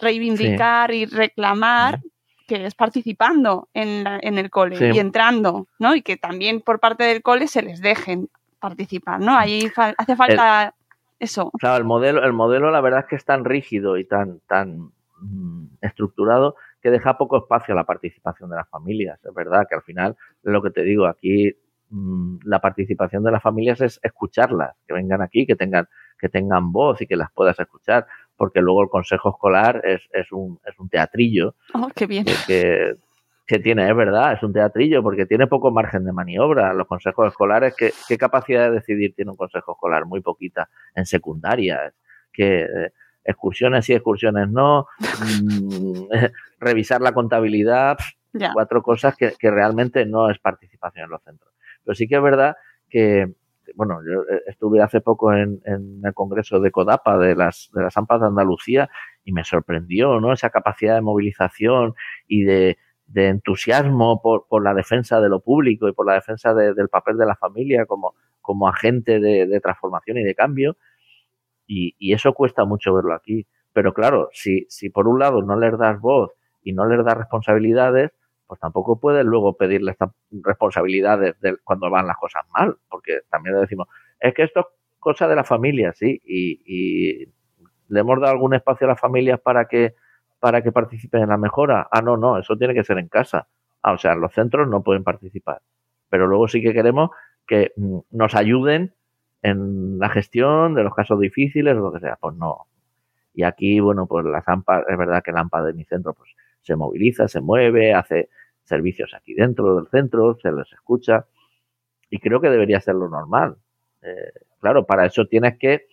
reivindicar sí. y reclamar que es participando en, la, en el cole sí. y entrando, ¿no? Y que también por parte del cole se les dejen participar, ¿no? Ahí fa hace falta el, eso. Claro, el modelo, el modelo la verdad es que es tan rígido y tan, tan mm, estructurado que deja poco espacio a la participación de las familias. Es verdad que al final, es lo que te digo, aquí mmm, la participación de las familias es escucharlas, que vengan aquí, que tengan, que tengan voz y que las puedas escuchar, porque luego el consejo escolar es, es, un, es un teatrillo. Oh, qué bien. Que, que tiene, es verdad, es un teatrillo, porque tiene poco margen de maniobra. Los consejos escolares, ¿qué, qué capacidad de decidir tiene un consejo escolar? Muy poquita. En secundaria, que... Eh, excursiones y excursiones no, mmm, revisar la contabilidad, ya. cuatro cosas que, que, realmente no es participación en los centros. Pero sí que es verdad que, bueno, yo estuve hace poco en, en el congreso de CODAPA de las, de las AMPAs de Andalucía y me sorprendió, ¿no? Esa capacidad de movilización y de, de entusiasmo por, por, la defensa de lo público y por la defensa de, del papel de la familia como, como agente de, de transformación y de cambio y, y, eso cuesta mucho verlo aquí. Pero claro, si, si por un lado no les das voz y no les das responsabilidades, pues tampoco puedes luego pedirles responsabilidades de cuando van las cosas mal, porque también le decimos, es que esto es cosa de la familia, sí, y, y le hemos dado algún espacio a las familias para que para que participen en la mejora. Ah, no, no, eso tiene que ser en casa. Ah, o sea, los centros no pueden participar. Pero luego sí que queremos que mm, nos ayuden en la gestión de los casos difíciles o lo que sea. Pues no. Y aquí, bueno, pues la AMPA, es verdad que la AMPA de mi centro pues se moviliza, se mueve, hace servicios aquí dentro del centro, se les escucha y creo que debería ser lo normal. Eh, claro, para eso tienes que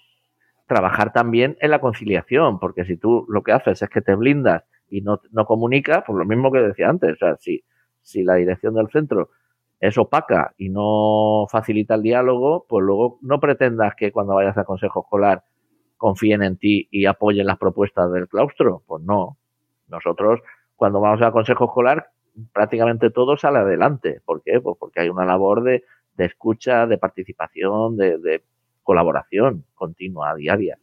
trabajar también en la conciliación, porque si tú lo que haces es que te blindas y no, no comunicas, pues lo mismo que decía antes, o sea, si, si la dirección del centro es opaca y no facilita el diálogo, pues luego no pretendas que cuando vayas al consejo escolar confíen en ti y apoyen las propuestas del claustro. Pues no. Nosotros, cuando vamos al consejo escolar, prácticamente todo sale adelante. ¿Por qué? Pues porque hay una labor de, de escucha, de participación, de, de colaboración continua, diaria.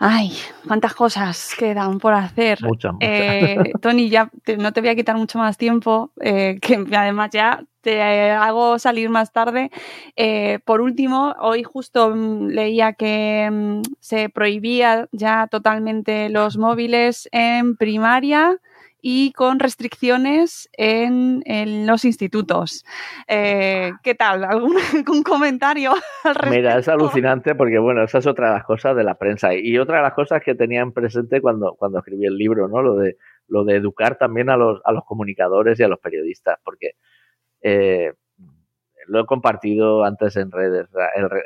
Ay, cuántas cosas quedan por hacer. Muchas, muchas. Eh, Tony, ya te, no te voy a quitar mucho más tiempo, eh, que además ya te hago salir más tarde. Eh, por último, hoy justo mm, leía que mm, se prohibía ya totalmente los móviles en primaria y con restricciones en, en los institutos. Eh, ¿Qué tal? ¿Algún, algún comentario al respecto? Mira, es alucinante porque, bueno, esa es otra de las cosas de la prensa. Y otra de las cosas que tenían presente cuando, cuando escribí el libro, ¿no? Lo de, lo de educar también a los, a los comunicadores y a los periodistas, porque eh, lo he compartido antes en redes.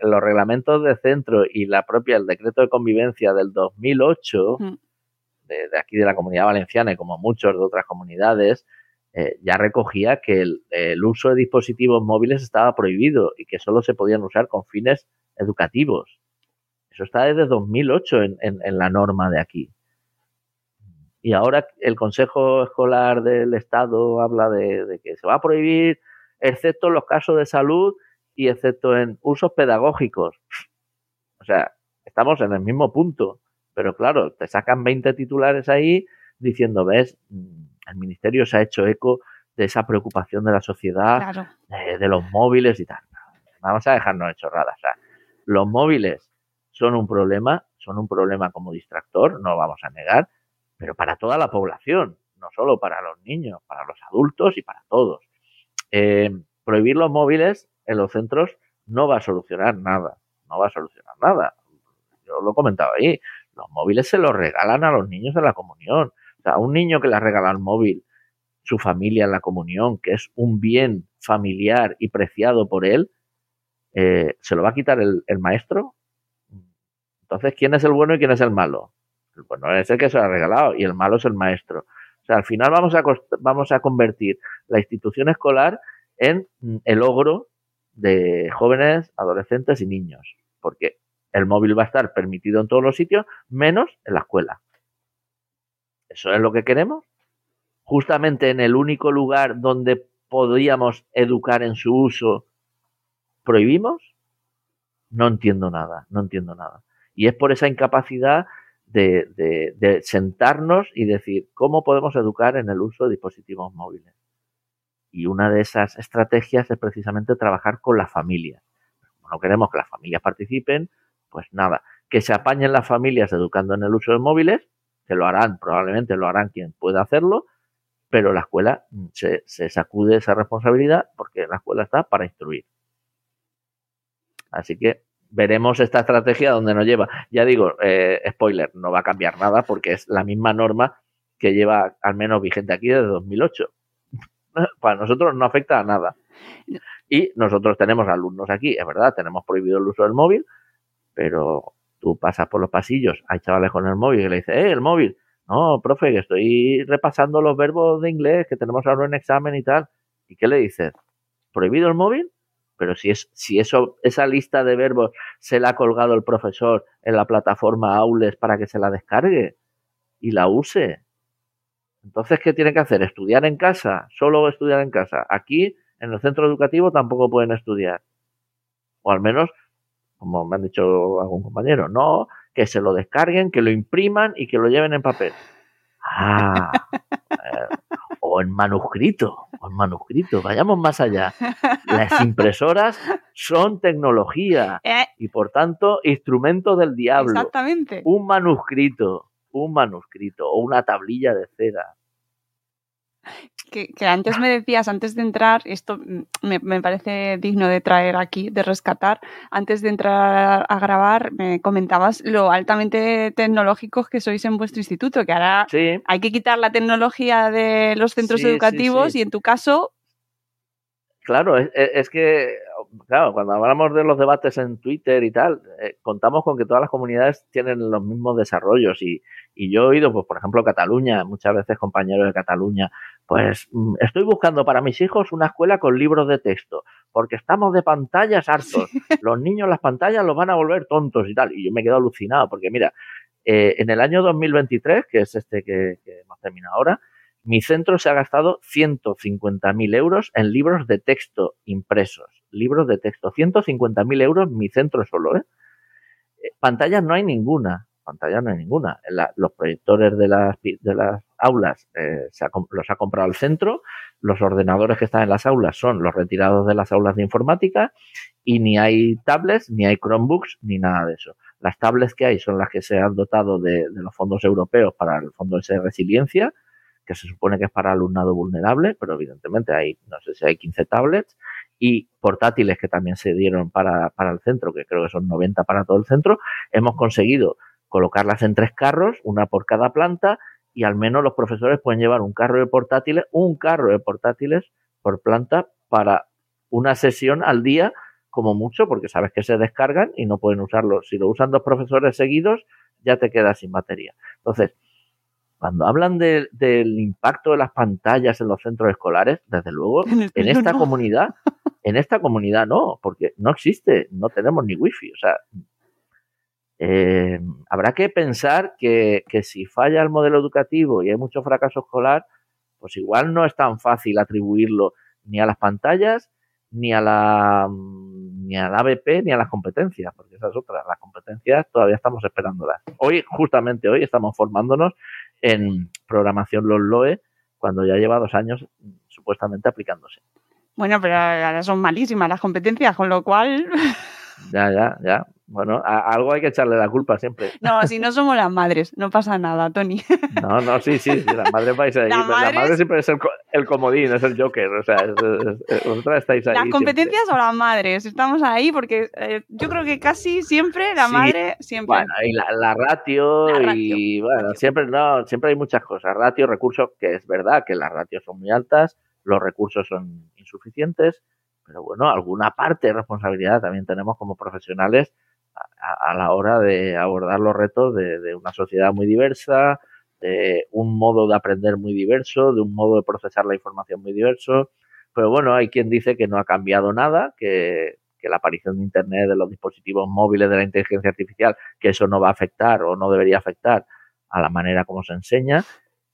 los reglamentos de centro y la propia, el decreto de convivencia del 2008, mm. De, aquí de la comunidad valenciana y como muchos de otras comunidades, eh, ya recogía que el, uso de dispositivos móviles estaba prohibido y que solo se podían usar con fines educativos. Eso está desde 2008 en, en la norma de aquí. Y ahora el Consejo Escolar del Estado habla de, que se va a prohibir, excepto en los casos de salud y excepto en usos pedagógicos. O sea, estamos en el mismo punto. Pero claro, te sacan 20 titulares ahí diciendo, ves, mm, el Ministerio se ha hecho eco de esa preocupación de la sociedad, de, los móviles y tal. Vamos a dejarnos de chorradas. O sea, los móviles son un problema, son un problema como distractor, no vamos a negar, pero para toda la población, no solo para los niños, para los adultos y para todos. Eh, prohibir los móviles en los centros no va a solucionar nada, no va a solucionar nada. Yo lo he comentado ahí, los móviles se los regalan a los niños en la comunión. O sea, un niño que le regala el móvil, su familia en la comunión, que es un bien familiar y preciado por él, eh, ¿se lo va a quitar el, el maestro? Entonces, ¿quién es el bueno y quién es el malo? Pues no es el que se lo ha regalado y el malo es el maestro. O sea, al final vamos a, vamos a convertir la institución escolar en el ogro de jóvenes, adolescentes y niños, porque el móvil va a estar permitido en todos los sitios, menos en la escuela. ¿Eso es lo que queremos? Justamente en el único lugar donde podríamos educar en su uso, ¿prohibimos? No entiendo nada, no entiendo nada. Y es por esa incapacidad de, sentarnos y decir cómo podemos educar en el uso de dispositivos móviles. Y una de esas estrategias es precisamente trabajar con las familias. Como no queremos que las familias participen, pues nada, que se apañen las familias educando en el uso de móviles, que lo harán, probablemente lo harán quien pueda hacerlo, pero la escuela se, se sacude esa responsabilidad porque la escuela está para instruir. Así que veremos esta estrategia donde nos lleva. Ya digo, eh, spoiler, no va a cambiar nada porque es la misma norma que lleva al menos vigente aquí desde 2008. Para nosotros no afecta a nada. Y nosotros tenemos alumnos aquí, es verdad, tenemos prohibido el uso del móvil, pero tú pasas por los pasillos, hay chavales con el móvil y le dices, eh, el móvil. No, profe, que estoy repasando los verbos de inglés que tenemos ahora en examen y tal. ¿Y qué le dices? ¿Prohibido el móvil? pero si es si eso esa lista de verbos se la ha colgado el profesor en la plataforma Aules para que se la descargue y la use. Entonces, ¿qué tiene que hacer? ¿Estudiar en casa? ¿Solo estudiar en casa? Aquí, en el centro educativo, tampoco pueden estudiar. O al menos, como me han dicho algún compañero, no, que se lo descarguen, que lo impriman y que lo lleven en papel. Ah, eh, o en manuscrito, o en manuscrito, vayamos más allá. Las impresoras son tecnología eh. y por tanto instrumentos del diablo. Exactamente. Un manuscrito, un manuscrito o una tablilla de cera que, antes me decías, antes de entrar, esto me, parece digno de traer aquí, de rescatar, antes de entrar a grabar, me comentabas lo altamente tecnológicos que sois en vuestro instituto, que ahora hay que quitar la tecnología de los centros educativos y en tu caso... Claro, es, que, claro, cuando hablamos de los debates en Twitter y tal, eh, contamos con que todas las comunidades tienen los mismos desarrollos y, y yo he oído, pues, por ejemplo, Cataluña, muchas veces compañeros de Cataluña, pues mm, estoy buscando para mis hijos una escuela con libros de texto, porque estamos de pantallas hartos. Los niños las pantallas los van a volver tontos y tal. Y yo me quedo alucinado, porque mira, eh, en el año 2023, que es este que, que hemos terminado ahora, mi centro se ha gastado 150.000 euros en libros de texto impresos. Libros de texto. 150.000 euros mi centro solo, ¿eh? ¿eh? Pantallas no hay ninguna pantalla no hay ninguna. los proyectores de las, de las aulas eh, los ha comprado el centro, los ordenadores que están en las aulas son los retirados de las aulas de informática y ni hay tablets, ni hay Chromebooks, ni nada de eso. Las tablets que hay son las que se han dotado de, los fondos europeos para el fondo de resiliencia, que se supone que es para alumnado vulnerable, pero evidentemente hay, no sé si hay 15 tablets, y portátiles que también se dieron para, para el centro, que creo que son 90 para todo el centro, hemos conseguido colocarlas en tres carros, una por cada planta, y al menos los profesores pueden llevar un carro de portátiles, un carro de portátiles por planta para una sesión al día como mucho, porque sabes que se descargan y no pueden usarlo. Si lo usan dos profesores seguidos, ya te quedas sin batería. Entonces, cuando hablan de, del impacto de las pantallas en los centros escolares, desde luego, en, en esta no. comunidad, en esta comunidad no, porque no existe, no tenemos ni wifi. O sea, eh, habrá que pensar que, que, si falla el modelo educativo y hay mucho fracaso escolar, pues igual no es tan fácil atribuirlo ni a las pantallas, ni a la ni al ABP, ni a las competencias, porque esas otras, las competencias todavía estamos esperándolas. Hoy, justamente hoy, estamos formándonos en programación los LOE, cuando ya lleva dos años supuestamente aplicándose. Bueno, pero ahora son malísimas las competencias, con lo cual... Ya, ya, ya. Bueno, a algo hay que echarle la culpa siempre. No, si no somos las madres, no pasa nada, Tony. No, no, sí, sí, sí las madres vais ahí. La, madres... la madre siempre es el, el, comodín, es el joker, o sea, es, es, vosotras estáis ahí. Las competencias siempre. o las madres, estamos ahí porque eh, yo creo que casi siempre la sí, madre, siempre. Bueno, y la, la ratio, y bueno, ratio. siempre, no, siempre hay muchas cosas. Ratio, recursos, que es verdad que las ratios son muy altas, los recursos son insuficientes, pero bueno, alguna parte de responsabilidad también tenemos como profesionales a, la hora de abordar los retos de, de, una sociedad muy diversa, de un modo de aprender muy diverso, de un modo de procesar la información muy diverso. Pero bueno, hay quien dice que no ha cambiado nada, que, que la aparición de Internet, de los dispositivos móviles, de la inteligencia artificial, que eso no va a afectar o no debería afectar a la manera como se enseña.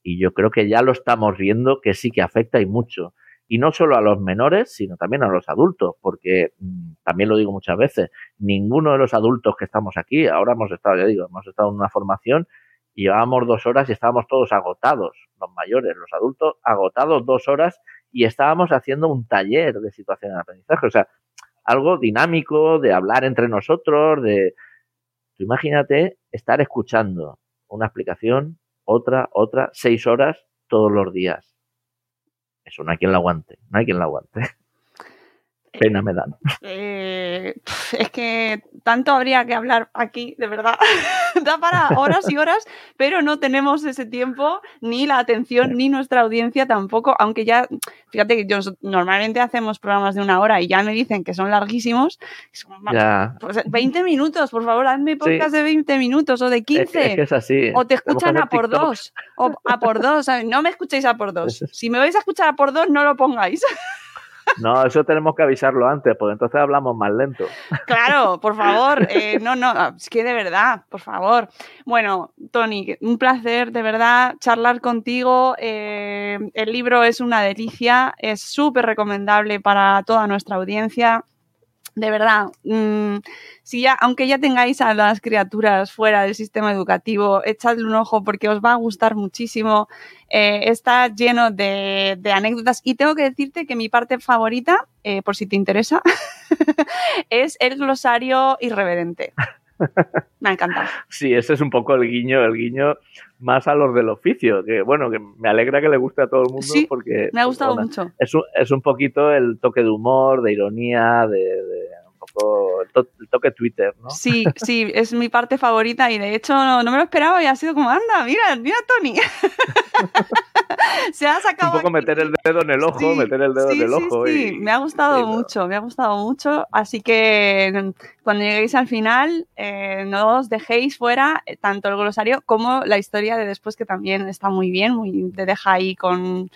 Y yo creo que ya lo estamos viendo que sí que afecta y mucho y no solo a los menores, sino también a los adultos, porque mmm, también lo digo muchas veces, ninguno de los adultos que estamos aquí, ahora hemos estado, ya digo, hemos estado en una formación y llevábamos dos horas y estábamos todos agotados, los mayores, los adultos, agotados dos horas y estábamos haciendo un taller de situación de aprendizaje, o sea, algo dinámico, de hablar entre nosotros, de... Tú imagínate estar escuchando una explicación, otra, otra, seis horas todos los días eso no hay quien la aguante, no hay quien la aguante. Pena me dan. Eh, es que tanto habría que hablar aquí, de verdad. da para horas y horas, pero no tenemos ese tiempo, ni la atención, ni nuestra audiencia tampoco, aunque ya, fíjate que yo normalmente hacemos programas de una hora y ya me dicen que son larguísimos. Ya. Pues 20 minutos, por favor, hazme podcast sí. de 20 minutos o de 15. Es, es, que es así. O te escuchan a por TikTok. dos. O a por dos. No me escuchéis a por dos. Si me vais a escuchar a por dos, no lo pongáis. No, eso tenemos que avisarlo antes, porque entonces hablamos más lento. Claro, por favor. Eh, no, no, es que de verdad, por favor. Bueno, Tony, un placer de verdad charlar contigo. Eh, el libro es una delicia, es súper recomendable para toda nuestra audiencia de verdad, mmm, si ya, aunque ya tengáis a las criaturas fuera del sistema educativo, echadle un ojo porque os va a gustar muchísimo. Eh, está lleno de, de, anécdotas y tengo que decirte que mi parte favorita, eh, por si te interesa, es el glosario irreverente. Me ha encantado. Sí, ese es un poco el guiño, el guiño más a los del oficio, que bueno, que me alegra que le guste a todo el mundo sí, porque me ha gustado bueno, mucho. Es un, es un poquito el toque de humor, de ironía, de, poco el, to, el, toque Twitter, ¿no? Sí, sí, es mi parte favorita y de hecho no, no me lo esperaba y ha sido como, anda, mira, mira Tony. Se ha sacado. Un poco aquí. meter el dedo en el ojo, Sí, meter el dedo sí, en el sí, ojo. sí. Y, Me ha gustado no. mucho, me ha gustado mucho. Así que cuando lleguéis al final, eh, no os dejéis fuera eh, tanto el glosario como la historia de después, que también está muy bien, muy, te deja ahí con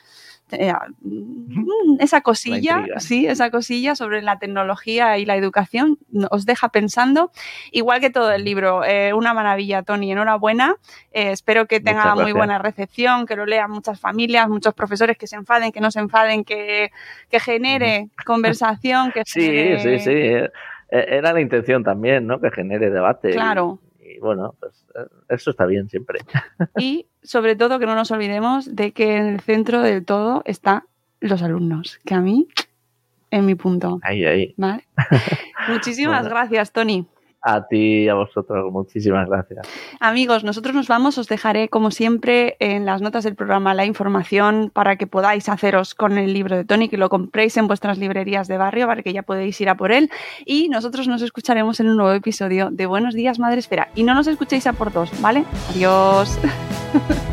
eh, mm, esa cosilla, sí, esa cosilla sobre la tecnología y la educación, os deja pensando, igual que todo el libro. Eh, una maravilla, Tony, enhorabuena. Eh, espero que tenga muy buena recepción, que lo lean muchas familias, muchos profesores que se enfaden, que no se enfaden, que, que genere conversación, que Sí, genere... sí, sí. eh, Era la intención también, ¿no? Que genere debate. Claro. Y, bueno, pues eh, eso está bien siempre. Y sobre todo que no nos olvidemos de que en el centro del todo están los alumnos, que a mí es mi punto. Ahí, ahí. ¿Vale? Muchísimas Bueno. gracias, Tony. A ti y a vosotros, muchísimas gracias. Amigos, nosotros nos vamos, os dejaré como siempre en las notas del programa la información para que podáis haceros con el libro de Tony, que lo compréis en vuestras librerías de barrio para que ya podéis ir a por él y nosotros nos escucharemos en un nuevo episodio de Buenos días Madre Esfera y no nos escuchéis a por dos, ¿vale? Adiós.